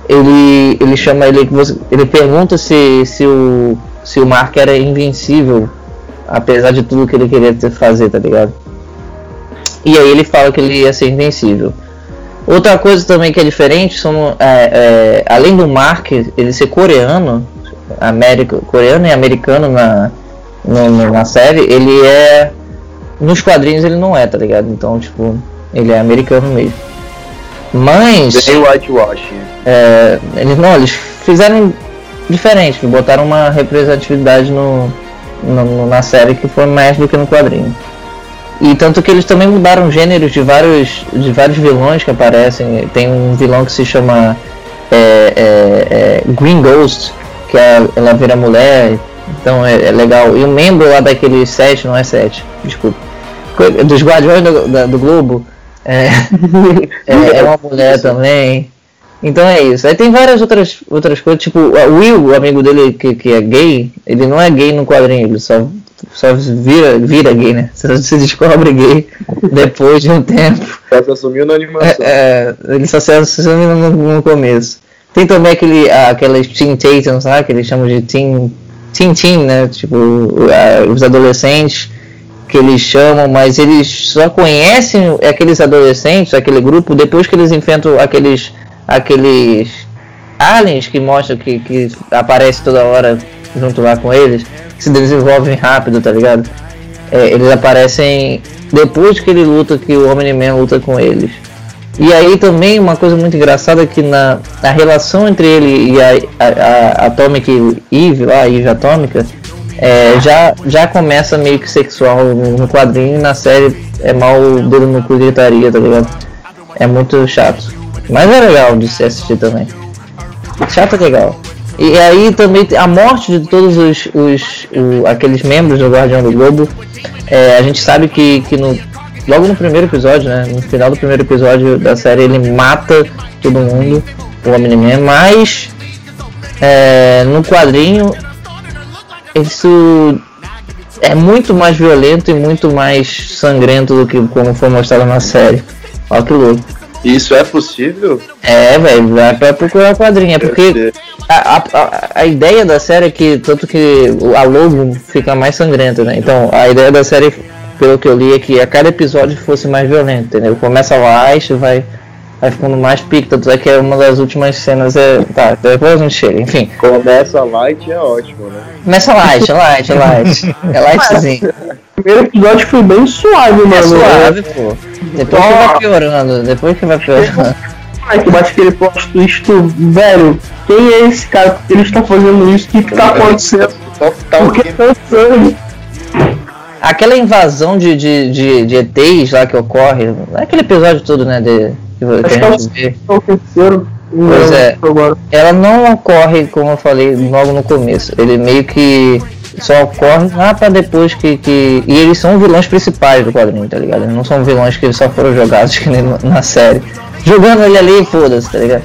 ele, ele chama ele, ele pergunta se, se, o, se o Mark era invencível Apesar de tudo que ele queria fazer, tá ligado? E aí ele fala que ele ia ser invencível. Outra coisa também que é diferente, são, é, é, além do Mark ele ser coreano, América, coreano e americano na, no, na série, ele é. Nos quadrinhos ele não é, tá ligado? Então, tipo, ele é americano mesmo. Mas. Bem whitewashing. É, eles não, eles fizeram diferente, botaram uma representatividade no, no, na série que foi mais do que no quadrinho. E tanto que eles também mudaram gêneros de vários, de vários vilões que aparecem. Tem um vilão que se chama é, é, é, Green Ghost, que é, ela vira mulher, então é, é, legal. E o membro lá daquele set, não é set, desculpa, dos Guardiões do, do Globo, é, (laughs) é, é uma mulher também. Então é isso. Aí tem várias outras, outras coisas, tipo, o Will, o amigo dele que, que é gay, ele não é gay no quadrinho, ele só, só vira, vira gay, né? Você se descobre gay (laughs) depois de um tempo. Só se assumiu na animação. É, é, ele só se assumiu no, no, começo. Tem também aquele, aquelas Teen Tatums lá, que eles chamam de Teen, teen Teen, né? Tipo, os adolescentes que eles chamam, mas eles só conhecem aqueles adolescentes, aquele grupo, depois que eles enfrentam aqueles aqueles aliens que mostram que, que aparece toda hora junto lá com eles, que se desenvolvem rápido, tá ligado? É, eles aparecem depois que ele luta, que o Homem-Man luta com eles. E aí também uma coisa muito engraçada é que na, na relação entre ele e a, a, a Atomic Eve, lá, a Eve Atômica, é, já, já começa meio que sexual no quadrinho e na série é mal dedo no cu gritaria, tá ligado? É muito chato. Mas é legal de se assistir também. Chato é legal. E aí também a morte de todos os, os, aqueles membros do Guardião do Globo. É, a gente sabe que, que no, logo no primeiro episódio, né? No final do primeiro episódio da série ele mata todo mundo, o Homem-Man, mas é, no quadrinho isso é muito mais violento e muito mais sangrento do que como foi mostrado na série. Olha que louco. Isso é possível? É, velho, vai pra procurar quadrinho. É porque a, a, a ideia da série é que, tanto que a logo fica mais sangrenta, né? Então, a ideia da série, pelo que eu li, é que a cada episódio fosse mais violento, entendeu? Começa e vai, vai ficando mais pique, tanto é que é uma das últimas cenas é. Tá, depois a gente chega, enfim. Começa light é ótimo, né? Começa light, light, light. É (laughs) lightzinho. O primeiro episódio foi bem suave, mano. É suave, pô. Depois que vai piorando, depois que vai piorando. Ai, que bate aquele plot twist, velho. Quem é esse cara? Por que ele está fazendo isso? O que, que tá acontecendo? Por que tá sangue? Aquela invasão de, de, de, de ETs lá que ocorre, aquele episódio todo, né, de, que Acho que a é gente vê. o terceiro. Pois é. ela não ocorre, como eu falei logo no começo. Ele meio que só ocorre lá pra depois que, que. E eles são vilões principais do quadrinho, tá ligado? Eles não são vilões que só foram jogados (laughs) que nem na série. Jogando ele ali, foda-se, tá ligado?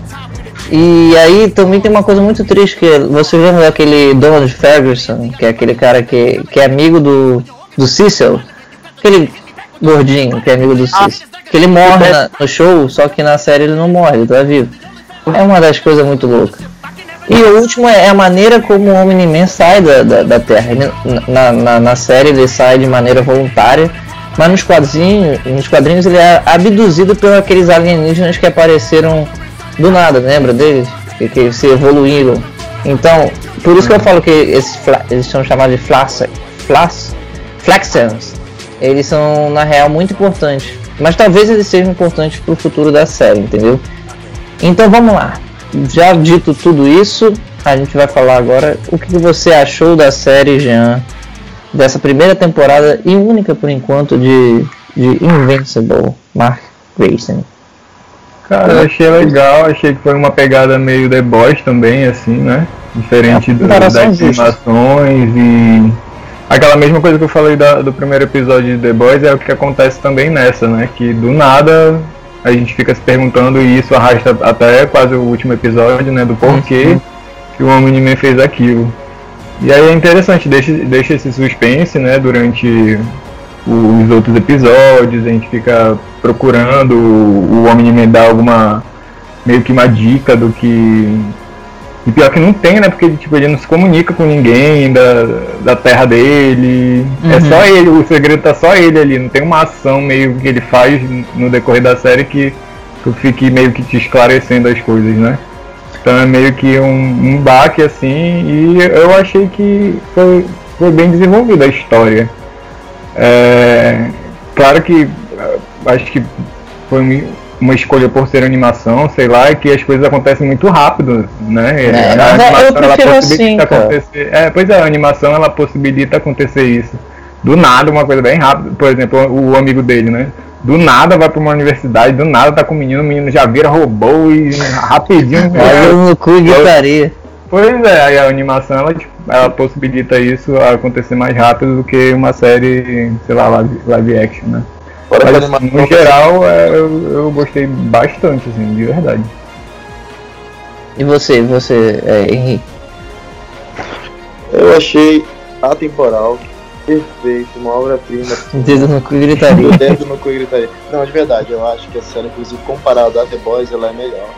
E aí também tem uma coisa muito triste que você lembra daquele Donald Ferguson, que é aquele cara que, que é amigo do, do Cecil, aquele gordinho que é amigo do Cecil. Que ele morre na- no show, só que na série ele não morre, ele tá vivo. É uma das coisas muito loucas. E o último é a maneira como o Omni-Man sai da, da, da Terra. Ele- na, na, na série ele sai de maneira voluntária, mas nos quadrinhos, nos quadrinhos ele é abduzido por aqueles alienígenas que apareceram do nada, lembra deles? Que, que se evoluíram. Então, por isso que eu falo que esses eles são chamados de flash, flash, Flaxens. Eles são, na real, muito importantes. Mas talvez eles sejam importantes pro futuro da série, entendeu? Então vamos lá. Já dito tudo isso, a gente vai falar agora o que você achou da série, Jean, dessa primeira temporada e única por enquanto de, de Invincible, Mark Grayson. Cara, eu achei legal, achei que foi uma pegada meio The Boys também, assim, né? Diferente É, do, das justa. animações e. Aquela mesma coisa que eu falei da- do primeiro episódio de The Boys é o que acontece também nessa, né? Que do nada a gente fica se perguntando e isso arrasta até quase o último episódio, né? Do porquê Uhum. que o Omni-Man fez aquilo. E aí é interessante, deixa, deixa esse suspense, né? Durante os outros episódios, a gente fica procurando o Omni-Man dar alguma meio que uma dica do que e pior que não tem, né? Porque tipo, ele não se comunica com ninguém da, da terra dele. É Uhum. só ele, o segredo tá só ele ali. Não tem uma ação meio que ele faz no decorrer da série que, que fique meio que te esclarecendo as coisas, né? Então é meio que um, um baque assim e eu achei que foi, foi bem desenvolvida a história. É, claro que eh, acho que foi um- uma escolha por ser animação, sei lá, e que as coisas acontecem muito rápido, né? É, A animação, eu ela prefiro assim, possibilita cara. acontecer- É, pois é, a animação ela possibilita acontecer isso. Do nada, uma coisa bem rápida. Por exemplo, o amigo dele, né? Do nada vai pra uma universidade, do nada tá com o menino, o menino já vira robô e rapidinho. (laughs) Olha no cu e gritaria. Pois é, aí a animação ela, tipo, ela possibilita isso acontecer mais rápido do que uma série, sei lá, live, live action, né? Fora a Mas animação no geral é, eu, eu gostei bastante, assim, de verdade. E você, você, é, Henrique? Eu achei atemporal, perfeito, uma obra-prima. (laughs) Dedo no cu e gritaria. (laughs) Dedo no cu e gritaria. Não, de verdade, eu acho que a série, inclusive, comparada a The Boys, ela é melhor.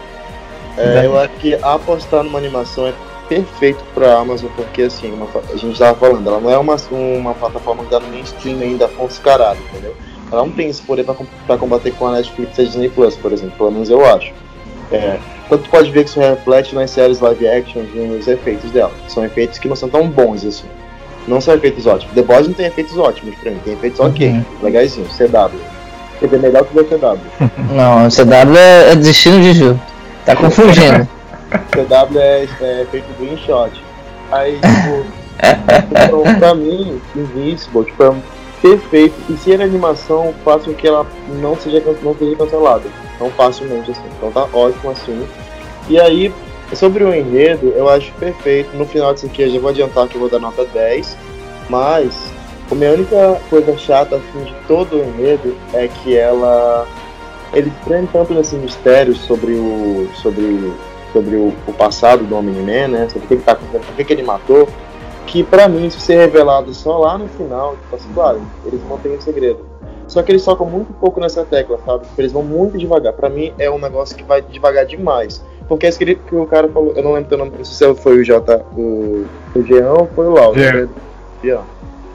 É, eu acho que apostar numa animação é perfeito pra Amazon, porque assim, uma a gente tava falando, ela não é uma, uma plataforma que tá no mainstream ainda com os caralho, entendeu? Ela não tem esse poder pra combater com a Netflix e a Disney Plus, por exemplo, pelo menos eu acho. É, tu pode ver que isso reflete nas séries live action e nos efeitos dela. São efeitos que não são tão bons assim. Não são efeitos ótimos. The Boys não tem efeitos ótimos pra mim, tem efeitos ok, Uhum. legaisinhos, CW. Quer dizer, melhor que o CW. (laughs) Não, o CW é, é destino de Ju. Tá (laughs) confundindo. CW é, é feito do InShot. Aí, tipo, então, (laughs) pra mim, Invincible, tipo, é perfeito. E se a animação faz com que ela não seja, não seja cancelada tão facilmente assim. Então tá ótimo assim. E aí, sobre o enredo, eu acho perfeito. No final disso aqui, eu já vou adiantar que eu vou dar nota 10. Mas, a minha única coisa chata assim, de todo o enredo é que ela. Ele prende tanto nesses mistérios sobre o. sobre, sobre o, o passado do Omni-Man, né? Sobre o que ele tá acontecendo, por que ele matou. Que pra mim isso ser revelado só lá no final, tipo assim, claro, eles mantêm o segredo. Só que eles tocam muito pouco nessa tecla, sabe? Eles vão muito devagar. Pra mim é um negócio que vai devagar demais. Porque é isso que, o cara falou, eu não lembro teu nome, não sei se foi o J, o, o Jean ou foi o Lau. Jean. Jean.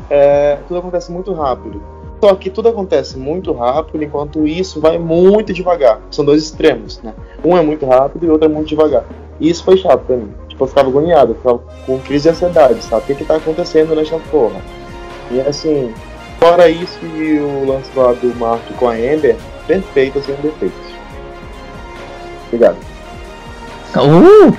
É, tudo acontece muito rápido. Só que tudo acontece muito rápido, enquanto isso vai muito devagar. São dois extremos, né? Um é muito rápido e o outro é muito devagar. E isso foi chato pra mim. Tipo, eu ficava agoniado, eu ficava com crise de ansiedade, sabe? O que que tá acontecendo nessa porra? E assim, fora isso e o lance lá do Mark com a Amber, perfeito, sem defeitos. Obrigado. Uh!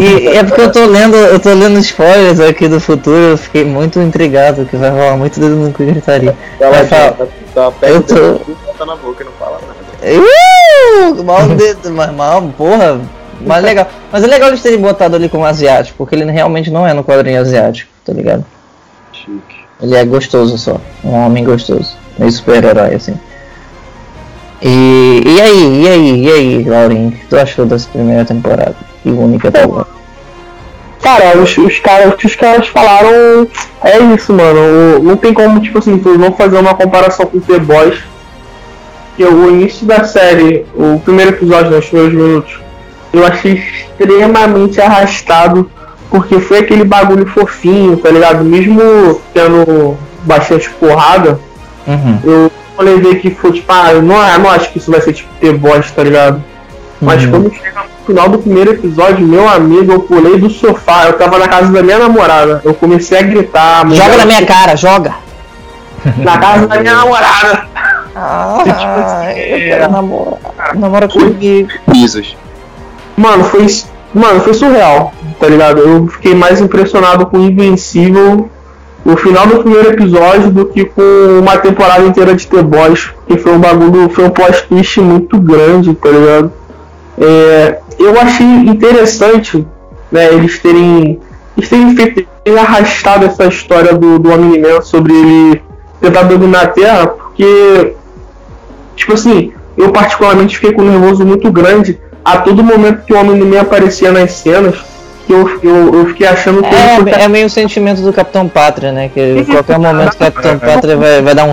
E é porque eu tô lendo, eu tô lendo spoilers aqui do futuro, eu fiquei muito intrigado que vai rolar muito dedo no cu gritaria. Ela tá, tá perto Eu tô- tá na boca e não fala nada. Uh! Mal (laughs) dedo, mas mal, porra. Mas legal. Mas é legal eles terem botado ali como asiático, porque ele realmente não é no quadrinho asiático, tá ligado? Chique. Ele é gostoso só. Um homem gostoso. Meio super-herói, assim. E, e aí, e aí, e aí, Laurinho? O que tu achou dessa primeira temporada? E única temporada? Cara, os, os caras, o que os caras falaram é isso, mano. Não tem como, tipo assim, tu não fazer uma comparação com The Boys. Que o início da série, o primeiro episódio, nos primeiros minutos, eu achei extremamente arrastado. Porque foi aquele bagulho fofinho, tá ligado? Mesmo tendo bastante porrada, Uhum. eu falei ver que foi tipo, ah, não, não acho que isso vai ser tipo The Boys, tá ligado? Mas Uhum. quando chega final do primeiro episódio, meu amigo, eu pulei do sofá, eu tava na casa da minha namorada, eu comecei a gritar. a Joga na minha cara, joga! Na casa da minha namorada. Ah, (laughs) assim, eu quero namorar. Namora comigo. Risos. Mano, foi. Mano, foi surreal, tá ligado? Eu fiquei mais impressionado com Invencível o final do primeiro episódio do que com uma temporada inteira de The Boys, porque foi um bagulho, foi um plot twist muito grande, tá ligado? É, eu achei interessante, né, eles terem, eles terem feito, terem arrastado essa história do, do Omni-Man sobre ele tentar dominar a Terra, porque, tipo assim, eu particularmente fiquei com um nervoso muito grande a todo momento que o Omni-Man aparecia nas cenas, que eu, eu, eu fiquei achando que ele É, é meio o sentimento do Capitão Pátria, né? Que a qualquer momento o Capitão Pátria vai, vai dar um.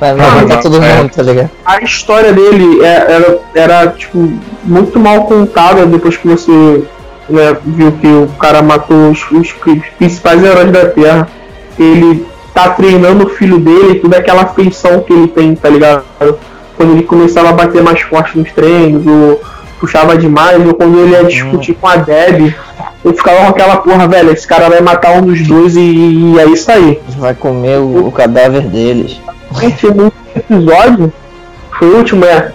Vai, vai matar todo mundo, tá ligado? a história dele é- era, era tipo, muito mal contada depois que você né, viu que o cara matou os, os principais heróis da Terra. Ele tá treinando o filho dele, toda aquela feição que ele tem, tá ligado? Quando ele começava a bater mais forte nos treinos, ou puxava demais, ou quando ele ia discutir com a Deb, eu ficava com aquela porra, velho, esse cara vai matar um dos dois e, e é isso aí. Vai comer o, o cadáver deles. No episódio, foi o último, é.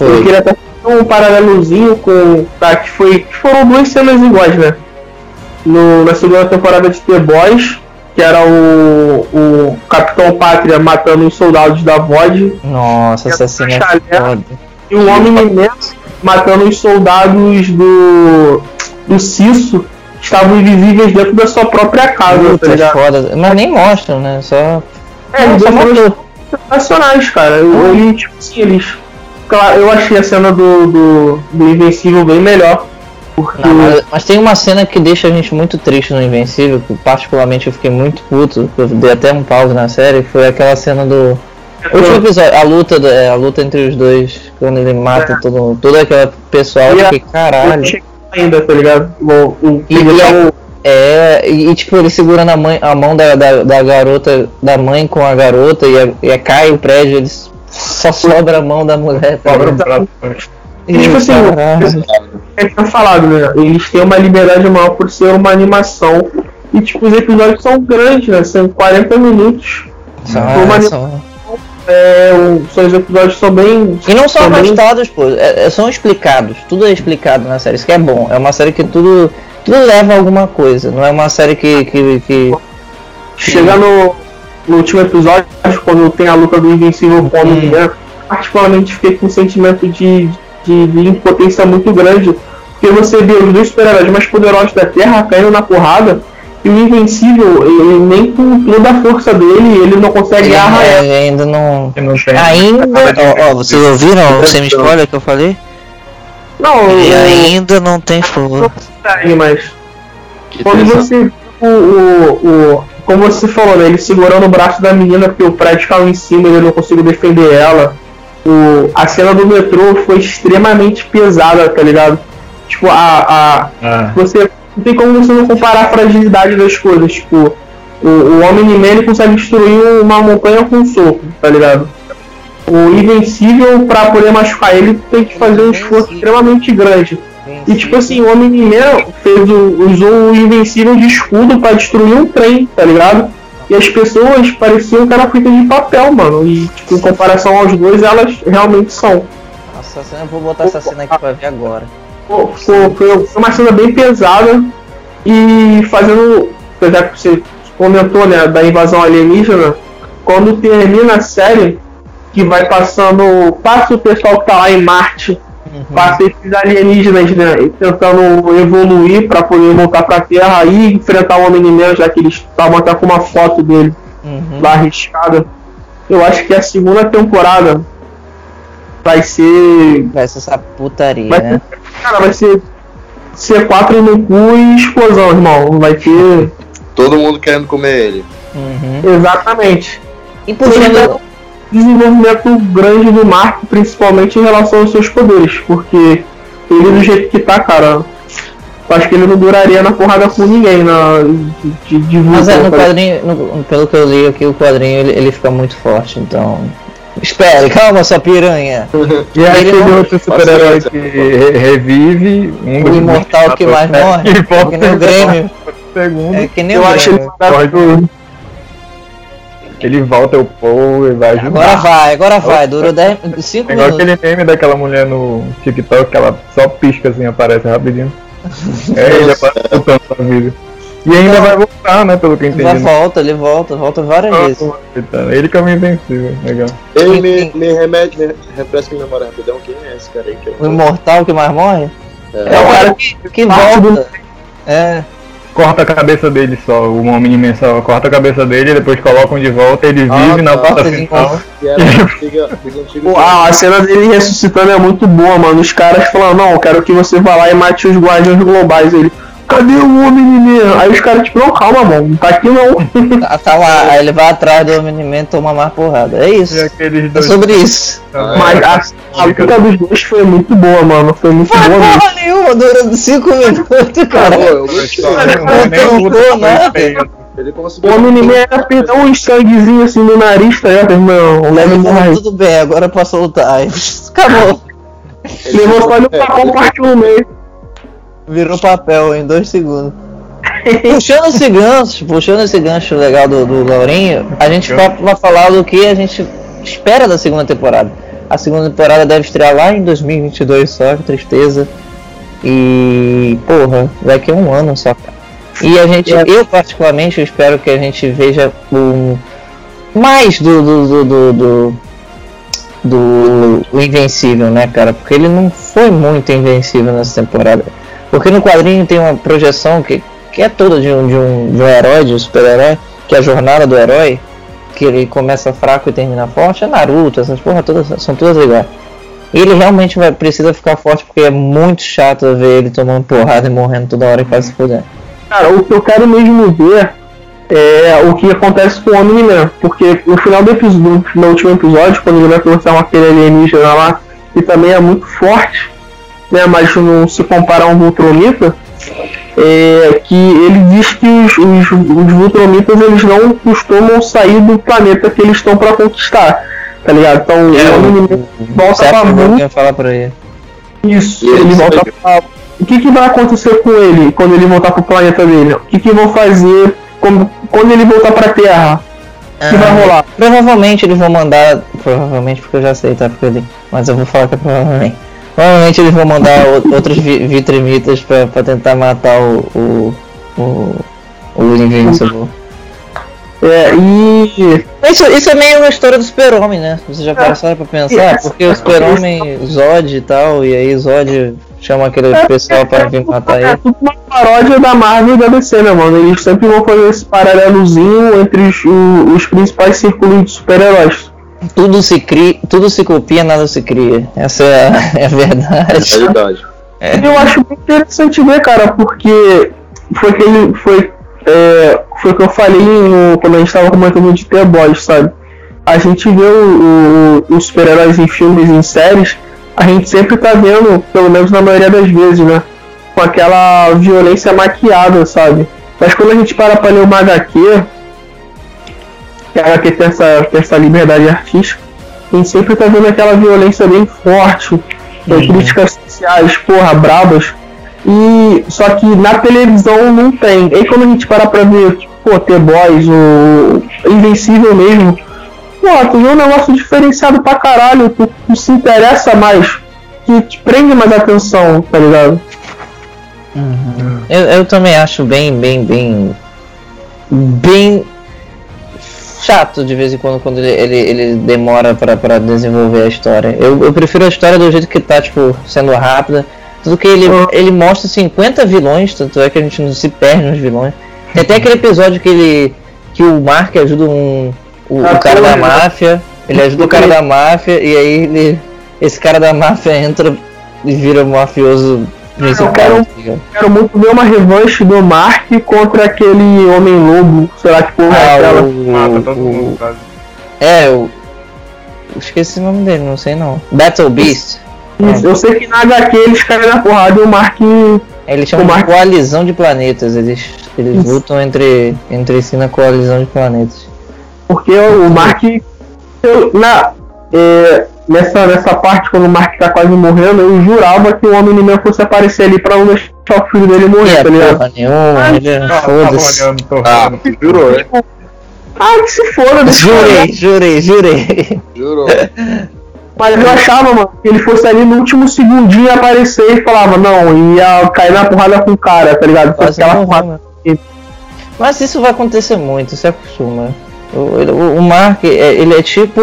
Eu Foi. queria até fazer um paralelozinho com. Tá, que foi. Que foram duas cenas iguais, né? No, na segunda temporada de The Boys, que era o, o Capitão Pátria matando os soldados da VOD, Nossa, essa cena é foda. e o Homem imenso matando os soldados do. do Cisso, que estavam invisíveis dentro da sua própria casa, tá Puta, é ligado? foda. Mas nem mostram, né? Só. É, Não, só matou. Sensacionais, cara. Eu, ele, tipo assim, eles. Claro, eu achei a cena do, do, do Invencível bem melhor. Porque. Não, mas, mas tem uma cena que deixa a gente muito triste no Invencível, que particularmente eu fiquei muito puto, eu dei até um pause na série, foi aquela cena do. O último episódio, a luta, é, a luta entre os dois, quando ele mata É. todo, todo aquele pessoal, eu E a- fiquei, caralho. Ainda, tá ligado? O, o, E- e é É, e, tipo, ele segurando a, mãe, a mão da, da, da garota, da mãe com a garota, e, a- e a- cai o prédio, eles só sobra a mão da mulher. prato. E, Tipo assim, é eu falado, né? Eles têm uma liberdade maior por ser uma animação. E tipo, os episódios são grandes, né? São 40 minutos. São- uma- são- É, o- são os episódios são bem. E não são são bem- arrastados, pô, é- é- são explicados, tudo é explicado na série, isso que é bom. É uma série que tudo, tudo leva a alguma coisa, não é uma série que. que, que... Chega no, no último episódio, quando tem a luta do Invencível com o Hum. Homem-Man, particularmente fiquei com um sentimento de, de, de impotência muito grande. Porque você vê os dois super-heróis mais poderosos da Terra caindo na porrada, e o Invencível, ele nem com toda a força dele, ele não consegue é, ainda não. Que não. Ainda. Ó, ó, vocês ouviram o semi-spoiler que eu falei? Não, Ele o- ainda não tem força. consegue, mas Que quando tesão. você o, o, o como você falou, né? Ele segurando o braço da menina porque o prédio caiu em cima e ele não conseguiu defender ela. O, a cena do metrô foi extremamente pesada, tá ligado? Tipo, a. a Ah. você não tem como você não comparar a fragilidade das coisas. Tipo, o, o Homem-Man consegue destruir uma montanha com um soco, tá ligado? O Invencível, pra poder machucar ele, tem que fazer um esforço extremamente grande. E tipo assim, o Homem-Man fez o, usou o Invencível de escudo pra destruir um trem, tá ligado? E as pessoas pareciam que era feita de papel, mano. E tipo, em comparação aos dois, elas realmente são. Nossa, cena, eu vou botar essa cena aqui pra ver agora. Pô, foi- foi uma cena bem pesada e fazendo. Já que você comentou né, da invasão alienígena, quando termina a série, que vai passando. Passa o pessoal que tá lá em Marte, passa esses alienígenas né, tentando evoluir para poder voltar pra Terra e enfrentar o Homem-Man, já que eles estavam até com uma foto dele Uhum. lá arriscada. Eu acho que a segunda temporada vai ser Vai ser essa putaria, Vai né? Cara, vai ser C4 no cu e explosão, irmão. Vai ter. Todo mundo querendo comer ele. Uhum. Exatamente. E puxando. Desenvolvimento grande do Marco, principalmente em relação aos seus poderes. Porque ele do jeito que tá, cara. eu Acho que ele não duraria na porrada com ninguém na, de, de, Mas é, no tá? quadrinho, no- pelo que eu li aqui, o quadrinho ele, ele fica muito forte, então. Espere, (laughs) calma, sua piranha. E aí Ele aquele não- outro super-herói que re- revive, um O imortal que mais (laughs) morre. E É volta que nem o Grêmio. (laughs) segundo. É que nem Eu o acho ele Grêmio. maravilhoso. Ele volta o Paul e vai ajudar. Agora vai, agora vai. Durou 5 É igual minutos. aquele meme daquela mulher no TikTok que ela só pisca assim, aparece rapidinho. É, ele aparece voltando pra vida. E ainda vai voltar, né, pelo que eu entendi. Vai, né? volta, ele volta, volta várias vezes. Coitado, Ele que é o invencível, legal. Ele me, me remete, me refresca minha memória rapidão. Quem é esse cara aí? Que O imortal que mais morre? É. É o cara que, que Parte do- volta. É, Corta a cabeça dele só, o homem imenso corta a cabeça dele, depois colocam de volta, ele Ah, vive na tá. porta Corta de final. a cena dele ressuscitando é muito boa, mano. Os caras falando, não, eu quero que você vá lá e mate os guardiões globais. Ele, cadê o menino? Aí os caras, tipo, não, calma, mano, não tá aqui não. (laughs) tá, tá lá, aí ele vai atrás do Homem-Man e toma mais porrada. É isso. É sobre isso. Ah, Mas a, a luta dos dois foi muito boa, mano. Foi muito Foi boa mesmo. porra nenhuma, durou 5 minutos, (laughs) cara. Pô, eu gostei. Não, o nada. Ele conseguiu. Homem menino era perdeu um sanguezinho assim no nariz, tá ligado, irmão? Leve morrer. tudo bem, agora posso lutar. Aí, (laughs) acabou. Levou só no É, papão, partiu no meio. Virou papel em 2 segundos. Puxando esse gancho, puxando esse gancho legal do, do Laurinho, a gente vai, vai falar do que a gente espera da segunda temporada. A segunda temporada deve estrear lá em 2022 só, que tristeza. E, porra, daqui a um ano só, cara. E a gente, eu particularmente, eu espero que a gente veja um, mais do, do, do, do, do- do Invencível, né, cara? Porque ele não foi muito invencível nessa temporada. Porque no quadrinho tem uma projeção que, que é toda de um, de, um, de um herói, de um super-herói, que é a jornada do herói, que ele começa fraco e termina forte. É Naruto, essas porra todas são todas iguais. Ele realmente vai, precisa ficar forte porque é muito chato ver ele tomando porrada e morrendo toda hora e quase se fudendo. Cara, o que eu quero mesmo ver é o que acontece com o Omni-Man. Porque no final do episódio, no último episódio, quando ele vai conversar com aquele alienígena lá, que também é muito forte, né, mas não se compara a um Vultronita, é que ele diz que os, os, os Vultronitas eles não costumam sair do planeta que eles estão para conquistar. Tá ligado? Então É, o Omni-Man volta pra falar ele. isso, E ele isso volta aí. pra... O que, que vai acontecer com ele quando ele voltar pro planeta dele? O que, que vão fazer quando, quando ele voltar pra Terra? O que vai Ah, rolar? Provavelmente eles vão mandar. Provavelmente porque eu já sei, tá? Porque eu li. Mas eu vou falar que é provavelmente. Provavelmente eles vão mandar outros vi vitrimitas pra, pra tentar matar o. o. o, o Invincible. É, e. Isso, isso é meio uma história do super-homem, né? Vocês já passaram pra pensar? Porque o super-homem Zod e tal, e aí Zod chama aquele pessoal para vir matar É ele. tudo uma paródia da Marvel e da DC, né, mano? Eles sempre vão fazer esse paralelozinho entre os, os principais círculos de super-heróis. Tudo se cria, tudo se copia, nada se cria. Essa é a, (laughs) é a verdade. Realidade. Eu acho muito interessante ver, cara, porque foi aquele. Foi é, foi o que eu falei no, quando a gente tava comentando de The Boys, sabe? A gente vê o, o, os super-heróis em filmes e em séries, a gente sempre tá vendo, pelo menos na maioria das vezes, né? Com aquela violência maquiada, sabe? Mas quando a gente para pra ler uma HQ, que a HQ tem essa, tem essa liberdade artística, gente sempre tá vendo aquela violência bem forte, uhum. críticas sociais, porra, brabas. E só que na televisão não tem. E quando a gente para pra ver, tipo, pô, The Boys, o Invencível mesmo, pô, tu vê um negócio diferenciado pra caralho, tu, tu se interessa mais, que te prende mais atenção, tá ligado? Uhum. Eu, eu também acho bem, bem, bem. bem chato de vez em quando quando ele, ele, ele demora para desenvolver a história. Eu, eu prefiro a história do jeito que tá, tipo, sendo rápida. Tudo que ele, ele mostra 50 vilões, tanto é que a gente não se perde nos vilões. Tem até aquele episódio que ele. que o Mark ajuda um. O, o cara da máfia. Ele ajuda o cara da máfia e aí ele. Esse cara da máfia entra e vira um mafioso eu quero, quero muito ver uma revanche do Mark contra aquele Homem-Lobo. Será que porra é aquela? O, o, é, eu. Esqueci o nome dele, não sei não. Battle Beast. Isso, é. eu sei que na HQ eles caem na porrada e o Mark. Eles chamam Mark... de coalizão de planetas, eles, eles lutam entre, entre si na coalizão de planetas. Porque o Mark. Eu, na, é, nessa, nessa parte, quando o Mark tá quase morrendo, eu jurava que o Homem-Man fosse aparecer ali pra não deixar o filho dele morrer, é, tá ligado? Porra nenhuma, ele é foda-se. Ah, jurou, né? Ah, que se foda, deixa Jurei, jurei, jurei. Jurou. Mas eu achava, mano, que ele fosse ali no último segundinho aparecer e falava, não, ia cair na porrada com o cara, tá ligado? Quase aquela porrada. Mas isso vai acontecer muito, isso é costuma. O, o, o Mark, é, ele é tipo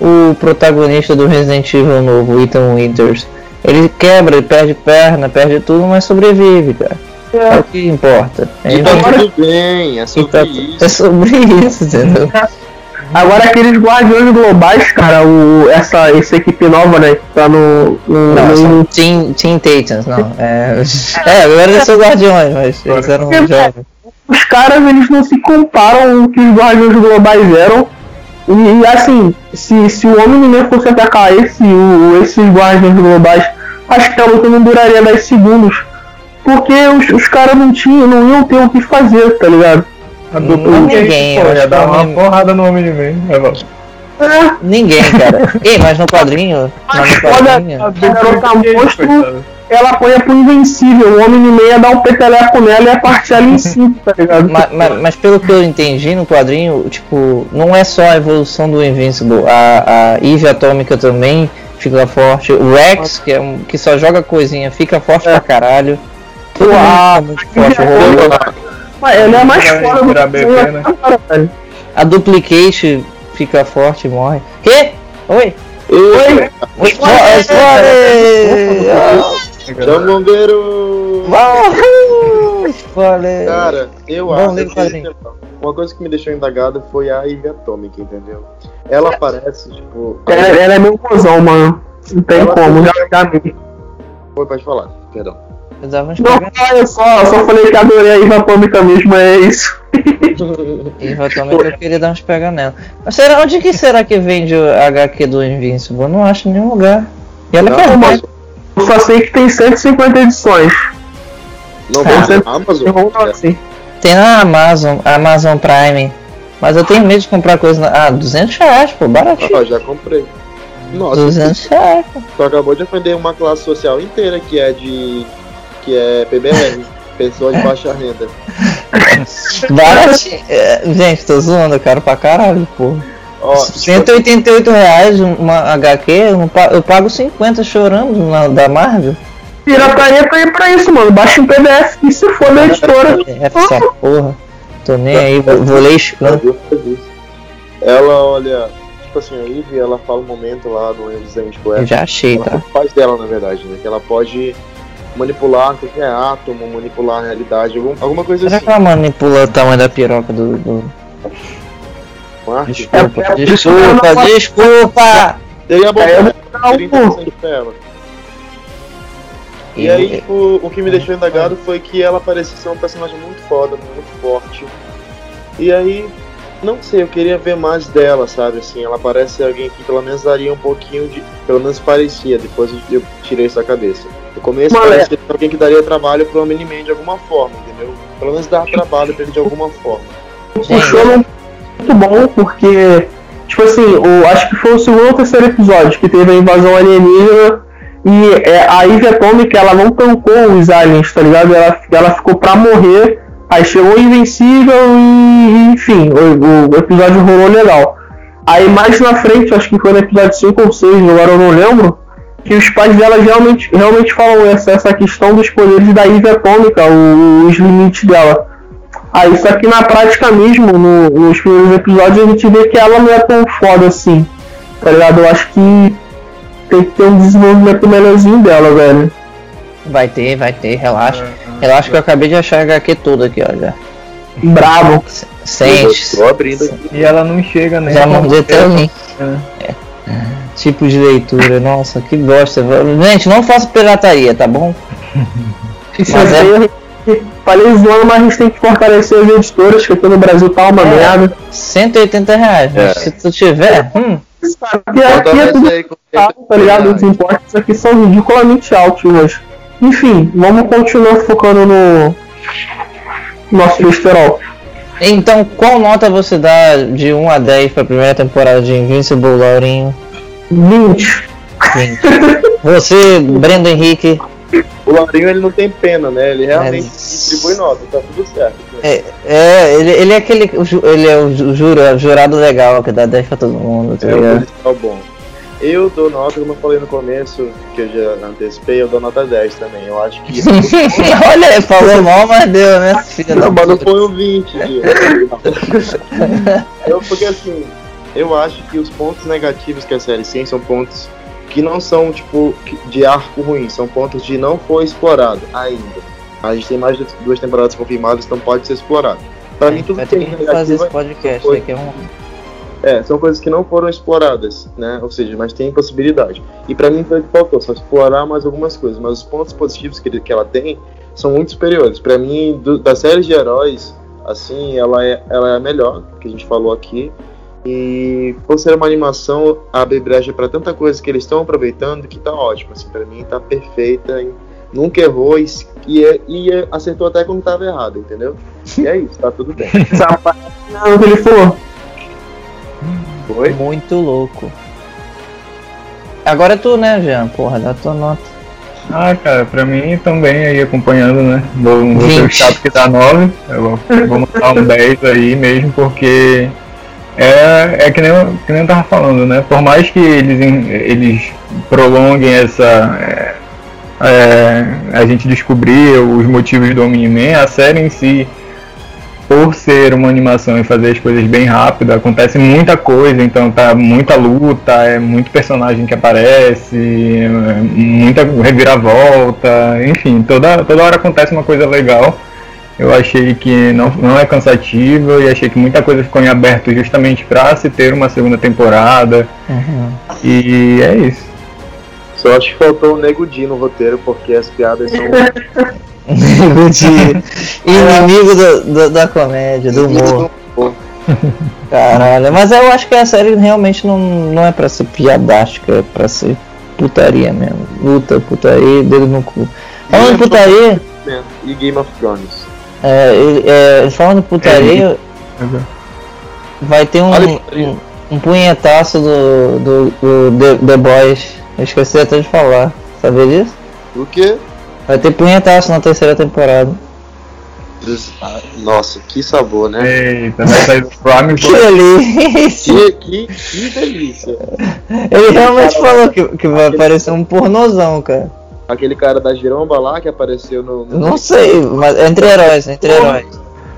o protagonista do Resident Evil novo, Ethan Winters. Ele quebra, ele perde perna, perde tudo, mas sobrevive, cara. É, é o que importa. É e tá tudo bem, é sobre tá, isso. É sobre isso, entendeu? (laughs) Agora aqueles guardiões globais, cara, o, essa, essa equipe nova, né, que tá no. no não, no... Team, Team Titans, não. (laughs) É, (laughs) é agora eles são guardiões, mas eles eram jovens. Os caras, eles não se comparam o que os guardiões globais eram e, e, assim, se, se o Homem-Man fosse atacar esse, o, esses guardiões globais, acho que a luta não duraria 10 segundos. Porque os, os caras não tinham, não iam ter o que fazer, tá ligado? A dupla ninguém, pô, ia dar uma homem... porrada no Homem-Man, é, é. Ninguém, cara. Ei, mas no quadrinho. Mas no quadrinho. A, a, a, a monstro, ela apanha pro invencível. O homem meia dá um peteleco nela e a parte ela em si, (laughs) tá ligado? Mas, mas, mas, pelo que eu entendi no quadrinho, tipo, não é só a evolução do Invincible. A, a Eve Atômica também fica forte. O Rex, que, é um, que só joga coisinha, fica forte é. pra caralho. Todo ah, muito forte. O (laughs) Ele é mais forte do que né? A Duplicate fica forte e morre. Que? Oi? Oi! Spoiler! Chama o bombeiro! Spoiler! Cara, eu acho que uma coisa que me deixou indagado foi a Ivy Atomic, entendeu? Ela aparece, tipo. Ela, ela é meu cuzão, mano. Não tem como, já ficar mim. Foi, pode falar, perdão. Eu não, eu só, eu só falei que adorei a Ivy Atômica mesmo, é isso. (laughs) Ivy Atômica eu queria dar uns pega nela. Mas será, onde que será que vende o HQ do Invincible? Eu não acho em nenhum lugar. E ela não, é mas eu só sei que tem 150 edições. Não ah, tem na Amazon? Assim. Tem na Amazon, Amazon Prime. Mas eu tenho medo de comprar coisa na. Ah, 200 reais, pô, baratinho. Ah, já comprei. Nossa, 200 reais. Pô. Tu acabou de ofender uma classe social inteira que é de. que é PBR. (laughs) pessoa de baixa renda. Baratinho. É, gente, tô zoando, eu quero pra caralho, pô. Ó, 188 reais uma HQ, eu pago 50 chorando na, da Marvel. Pirataria tá aí pra isso, mano. Baixa um PDF e se for da editora. essa porra. Tô nem aí, vou ler escando. Ela, olha, tipo assim, a Ivy, ela fala um momento lá no desenho de Eu já achei, tá? Faz dela, na verdade, né? Que ela pode manipular qualquer átomo, manipular a realidade, algum, alguma coisa Será assim. Será que ela manipula o tamanho da piroca do... do... Desculpa, é, desculpa, desculpa, desculpa! Seria bom é, pra ela. E aí, tipo, o que me deixou indagado foi que ela parecia ser um personagem muito foda, muito forte. E aí, não sei, eu queria ver mais dela, sabe? Assim, ela parece alguém que pelo menos daria um pouquinho de. Pelo menos parecia, depois eu tirei isso da cabeça. No começo Mas- parecia alguém que daria trabalho pro Omni-Man de alguma forma, entendeu? Pelo menos dar trabalho pra ele de alguma forma. O show é muito bom porque, tipo assim, o, acho que foi o segundo ou terceiro episódio que teve a invasão alienígena e é, a Ivy Atomic ela não tancou os aliens, tá ligado? Ela, ela ficou pra morrer, aí chegou Invencível e, enfim, o, o episódio rolou legal. Aí mais na frente, acho que foi no episódio 5 ou 6, agora eu não lembro, que os pais dela realmente, realmente falam essa, essa questão dos poderes da Ivy Atômica, os limites dela. Aí, só que na prática mesmo, no- nos primeiros episódios, a gente vê que ela não é tão foda assim. Tá ligado? Eu acho que tem que ter um desenvolvimento melhorzinho dela, velho. Vai ter, vai ter, relaxa. Relaxa que eu acabei de achar a HQ toda aqui, ó. Já. Bravo. Sente. Tô abrindo aqui. E ela não chega nem Já a mandei até link. É. É. Tipo de leitura, nossa, que bosta. Gente, não faça pirataria, tá bom? (laughs) Isso Mas é- falei zoando, mas a gente tem que fortalecer as editoras, que aqui no Brasil tá uma É. merda. 180 reais, mas É. se tu tiver, hum, Aqui, aqui é tudo caro, tá ligado? Os impostos aqui são ridiculamente altos, mas. Enfim, vamos continuar focando no nosso besterol. Então, qual nota você dá de 1 a 10 pra primeira temporada de Invincible, Laurinho? 20. 20. Você, Brendo Henrique, O Laurinho ele não tem pena, né? Ele realmente Mas- distribui nota, tá tudo certo. é, é, ele, ele é aquele, ele é o ju- jura, jurado legal, que dá 10 pra todo mundo, tá É ligado? policial bom. Eu dou nota, como eu falei no começo, que eu já antecipei, eu dou nota 10 também. Eu acho que. (laughs) (laughs) Olha, falou mal, mas deu, né? Filha Não, mas não foi um 20, Gil. (laughs) eu, porque assim, eu acho que os pontos negativos que a série tem são pontos que não são, tipo, de arco ruim, são pontos de não foi explorado ainda. A gente tem mais de duas temporadas confirmadas, então pode ser explorado. Pra mim, tudo Vai ter que fazer esse podcast foi- daqui a um é, são coisas que não foram exploradas, né? Ou seja, mas tem possibilidade. E pra mim foi o que faltou, só explorar mais algumas coisas. Mas os pontos positivos que, ele- que ela tem são muito superiores. Pra mim, do, da série de heróis, assim, ela é, ela é a melhor, que a gente falou aqui. E por ser uma animação, abre brecha pra tanta coisa que eles estão aproveitando que tá ótimo. Assim, pra mim tá perfeita, e nunca errou e, e, é- e é- acertou até quando tava errado, entendeu? E é isso, tá tudo bem. (laughs) Parte não o que ele falou. Foi? Muito louco. Agora é tu, né, Jean? Porra, dá tua nota. Ah, cara, pra mim também aí acompanhando, né? Vou, vou ser o 20. chato que dá 9. Eu vou, vou mandar um 10 aí mesmo, porque é, é que, nem eu, que nem eu tava falando, né? Por mais que eles, eles prolonguem essa. é, é, a gente descobrir os motivos do Omni-Man, a série em si, por ser uma animação e fazer as coisas bem rápido, acontece muita coisa, então tá muita luta, é muito personagem que aparece, é, muita reviravolta, enfim, toda, toda hora acontece uma coisa legal. Eu achei que não, não é cansativo e achei que muita coisa ficou em aberto justamente para se ter uma segunda temporada. E é isso. Só acho que faltou o Nego Di no roteiro, porque as piadas são. (laughs) Inimigo de- Inimigo do- do- da comédia, do humor. (laughs) Caralho, mas eu acho que a série realmente não, não é pra ser piadástica, é pra ser putaria mesmo. Luta, putaria, dedo no cu. Falando em putaria, E Game of Thrones. É, ele- é, falando putaria, vai ter um, um, um punhetaço do, do, do The, The Boys. Eu esqueci até de falar. Sabia disso? O quê? Vai ter punhetaço na terceira temporada. Nossa, que sabor, né? Eita, vai sair do Prime (laughs) Que delícia! Que, que, que delícia. Ele realmente falou que, que vai aparecer um pornozão, cara. Aquele cara da giromba lá que apareceu no. no- Não sei, mas entre heróis, entre heróis.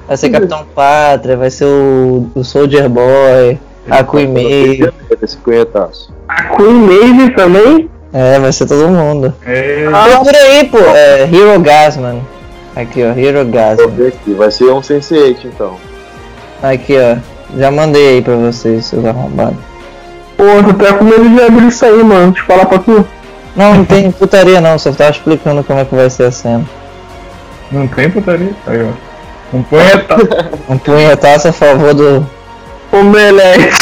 Vai ser Capitão Pátria, vai ser o, o Soldier Boy, a Queen Maeve. Esse punhetaço. A Queen Maeve também. É, vai ser todo mundo. É, Procura aí, pô, é Hero Gasman. Aqui, ó, Hero Gasman. ver aqui. Vai ser um Sense8 então. Aqui, ó. Já mandei aí pra vocês, seus arrombados. Pô, eu tô até com medo de abrir isso aí, mano. Deixa eu falar pra tu. Não, não tem putaria não, só tava explicando como é que vai ser a cena. Não tem putaria? Aí, ó. Um punhetaço. Um punhetaço a favor do. O Melete.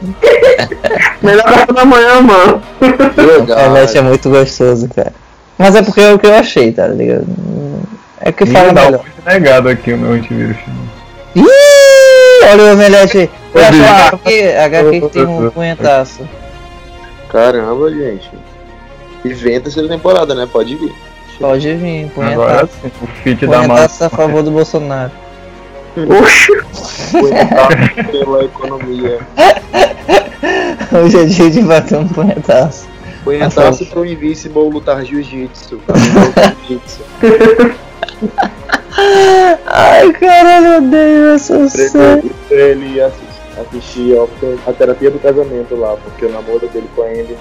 (laughs) Melhor café da manhã, mano. O Melete é muito gostoso, cara. Mas é porque é o que eu achei, tá ligado? É que fala dá um melhor. muito negado aqui o meu antivírus. Ih, olha o Omelete. Eu acho a HQ, que tem um (laughs) punhetaço. Caramba, gente. E vem a terceira temporada, né? Pode vir. Pode vir, Agora punhetaço. sim, o feat da Punhetaço a massa. favor do Bolsonaro. Oxi. Pela economia. (laughs) Hoje é dia de bater um punhetaço. Punhetaço pro Invincible lutar jiu-jitsu. Jiu-jitsu. (laughs) Ai, caralho, eu odeio essa série. Ele assistir, a terapia do casamento lá, porque o namoro dele com a Andy.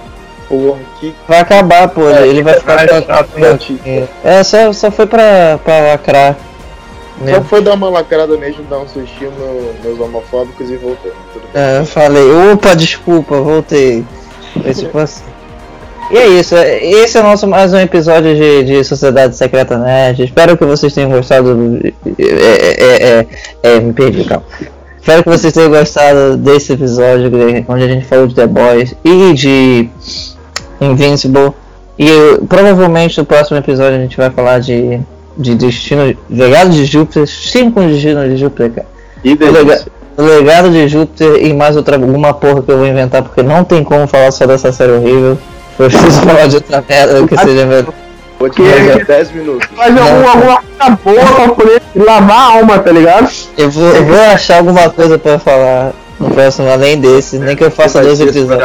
Porra, que Vai acabar, pô. Ele vai ficar. Vai chato, né? É, só, só foi pra, pra lacrar. Só foi dar uma lacrada mesmo, dar um sustinho no, nos homofóbicos e voltou. Bem. É, eu falei, opa, desculpa, voltei. Foi tipo assim. E é isso, é- esse é o nosso mais um episódio de, de Sociedade Secreta Nerd. Espero que vocês tenham gostado. do- É, é, é, é, me perdi, calma. Espero que vocês tenham gostado desse episódio né, onde a gente falou de The Boys e de Invincible. E eu- provavelmente no próximo episódio a gente vai falar de, de Destino. Legado de Júpiter. Cinco Destino de Júpiter, cara. E delícia. o legado de Júpiter e mais outra alguma porra que eu vou inventar porque não tem como falar só dessa série horrível. Eu preciso falar de outra merda que seja melhor. Vou te Que- dar 10 minutos. Fazer alguma, alguma coisa boa pra poder lavar a alma, tá ligado? Eu vou, eu vou achar alguma coisa pra falar no próximo, além desse, nem que eu faça dois episódios.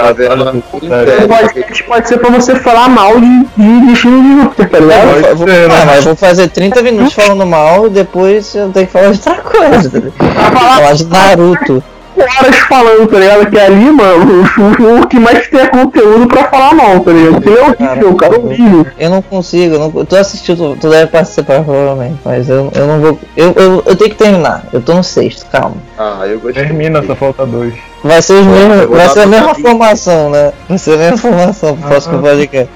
O inteira. podcast pode ser pra você falar mal de, de destino de Júpiter, tá ligado? Eu vou- ser, né? ah, mas eu vou fazer 30 minutos falando mal e depois eu tenho que falar de outra coisa. tá falar de Naruto. Horas falando, tá ligado? Que ali, mano, o, o que mais tem é conteúdo pra falar mal, tá ligado? Porque ele é horrível, cara, horrível. Eu não consigo, eu não, tu assistiu, tu, tu deve participar provavelmente, mas eu, eu não vou. Eu, eu, eu tenho que terminar, eu tô no sexto, calma. Ah, eu gostei. Termina, só falta dois. Vai ser, os mesmos, vai ser a mesma formação, né? Vai ser a mesma formação pro próximo podcast.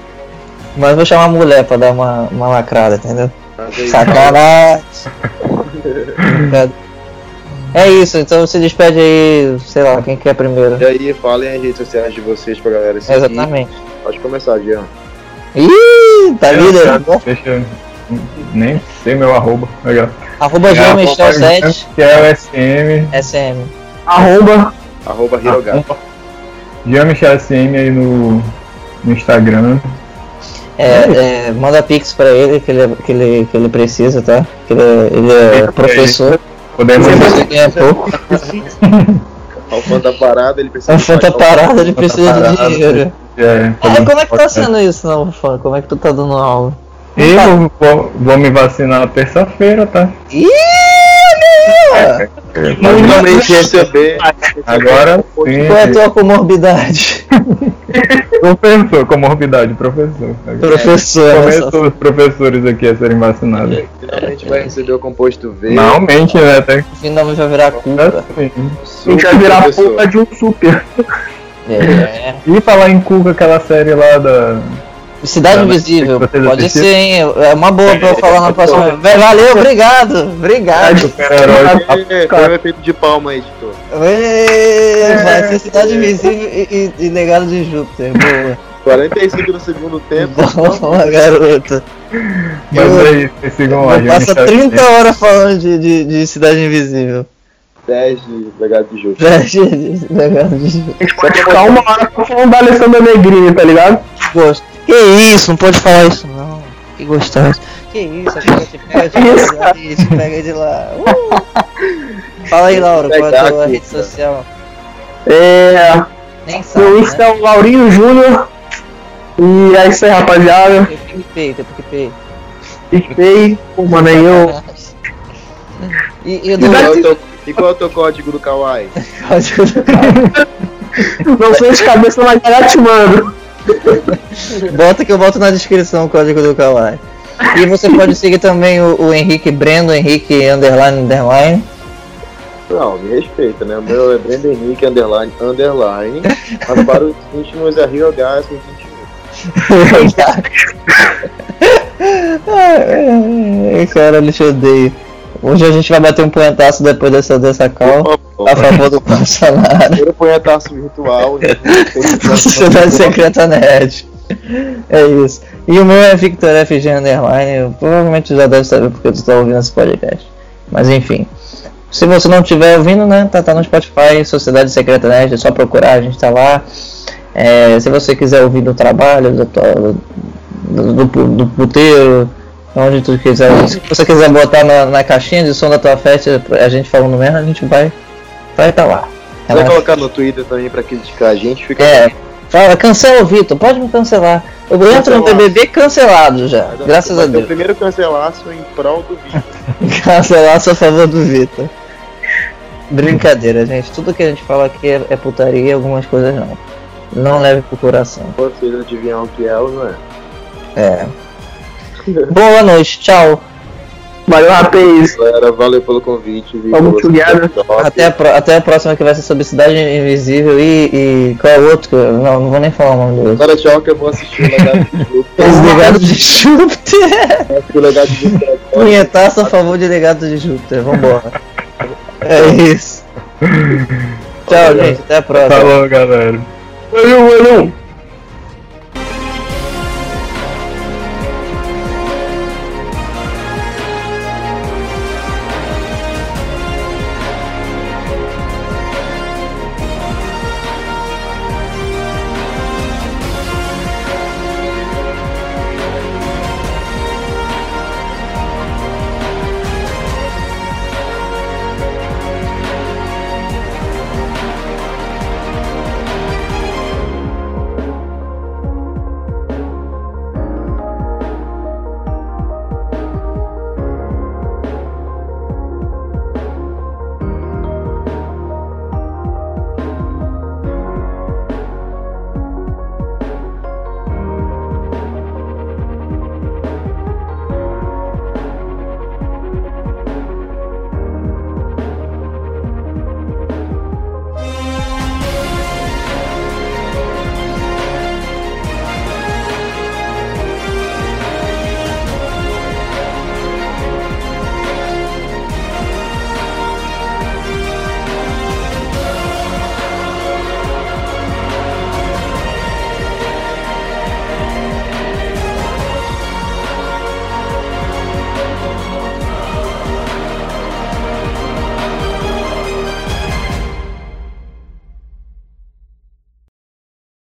Mas vou chamar a mulher pra dar uma, uma lacrada, entendeu? Aí, Sacanagem! (laughs) é isso, então se despede aí, sei lá, quem quer primeiro. E aí, falem as redes sociais de vocês pra galera seguir. Exatamente. Pode começar, Jean. Ih, tá líder. Deixa eu. Nem sei meu arroba. Legal. Arroba É, Jean Michel 7 Que é o SM. SM. Arroba, Arroba Hirogato. Jean Michel SM aí no, no Instagram. É, é, manda pix pra ele que ele, que ele, que ele precisa, tá? Que ele, é- ele é professor. Podemos. Ganha pouco. Ao fã da parada, ele precisa. O fã tá parado, ele precisa de dinheiro. É, É, como é que tá sendo isso, não, fã? Como é que tu tá dando aula? Eu vou, vou me vacinar terça-feira, tá? Ih, olha aí, ó. Finalmente receber. Agora sim. Qual é a tua comorbidade? (laughs) (laughs) Professor, comorbidade, professor. Professor. Começou os professores aqui a serem vacinados. Finalmente vai receber o composto V. Finalmente, né? Tem Finalmente vai virar culpa. assim. a gente vai virar professor. puta de um super. É. E falar em Cuca, aquela série lá da. Cidade Invisível, pode assistiram? ser, hein? É uma boa pra eu falar na próxima. Valeu, obrigado, obrigado. Super-herói. É, Foi um efeito de palma, editor. Ê, Vai ser Cidade Invisível e, e, e Legado de Júpiter. Boa. 45 do segundo tempo. (laughs) Boa, garoto. Mas aí, vocês sigam lá, gente. Passa 30 horas falando de, de, de Cidade Invisível. 10 de legado de jogo. Legado de Júpiter. A gente pode ficar uma hora falando da Alessandra Negrini, tá ligado? Gosto. Que isso, não pode falar isso não. Que gostoso. Que isso, agora te pega de Isso, pega de lá. Uh. Fala aí, Laura, qual é a tua aqui, rede cara. social? É. Nem sabe, Meu né? Insta é o Laurinho Júnior. E é isso aí, rapaziada. Tem PicPay, tem PicPay. PicPay, pô, mano, aí eu. E, e o E qual, é o do... teu, e qual é o teu (laughs) código do Kawaii? Não sou de cabeça, mas já te mando. (laughs) Bota que eu boto na descrição o código do Kawaii. E você pode seguir também o, o Henrique Brendo, Henrique Underline Underline. Não, me respeita, né? O meu é Brenda Henrique, underline, underline. Mas para os íntimos é Rio Gas, (laughs) me Ai, cara, eu te odeio. Hoje a gente vai bater um punhetaço depois dessa, dessa call a favor do Bolsonaro. Primeiro punhetaço virtual. Sociedade Secreta Nerd. É isso. E o meu é Victor FG Underline. Provavelmente já deve saber porque tu tá ouvindo esse podcast. Mas enfim. Se você não estiver ouvindo, né? Tá, tá no Spotify, Sociedade Secreta Nerd, é só procurar, a gente tá lá. É, se você quiser ouvir do trabalho, do, do, do, do puteiro, onde tu quiser. Se você quiser botar na, na caixinha de som da tua festa, a gente falando mesmo, a gente vai vai tá lá. Se vai colocar no Twitter também pra criticar a gente, fica. É, fala, cancela o Vitor, pode me cancelar. Eu entro no BBB cancelado já, dar- graças a Deus. O primeiro cancelaço em prol do vídeo. (laughs) Cancelaço a favor do Vitor. Brincadeira, gente. Tudo que a gente fala aqui é, é putaria, algumas coisas não. Não leve pro coração. Vocês adivinhar o que é ou não é. É. Boa noite, tchau. Valeu, rapaz. Galera, valeu pelo convite. vi Vamos. Até a, até a próxima que vai ser sobre Cidade Invisível e, e qual é o outro? que eu- Não, não vou nem falar o nome outro. Agora tchau que eu vou assistir o legado de Júpiter. Os (laughs) legados de Júpiter. Acho o legado de Júpiter. é. Punhetaço a favor de legado de Júpiter. Vambora. É isso. Tchau, gente. Até a próxima. Falou, galera. Valeu, valeu.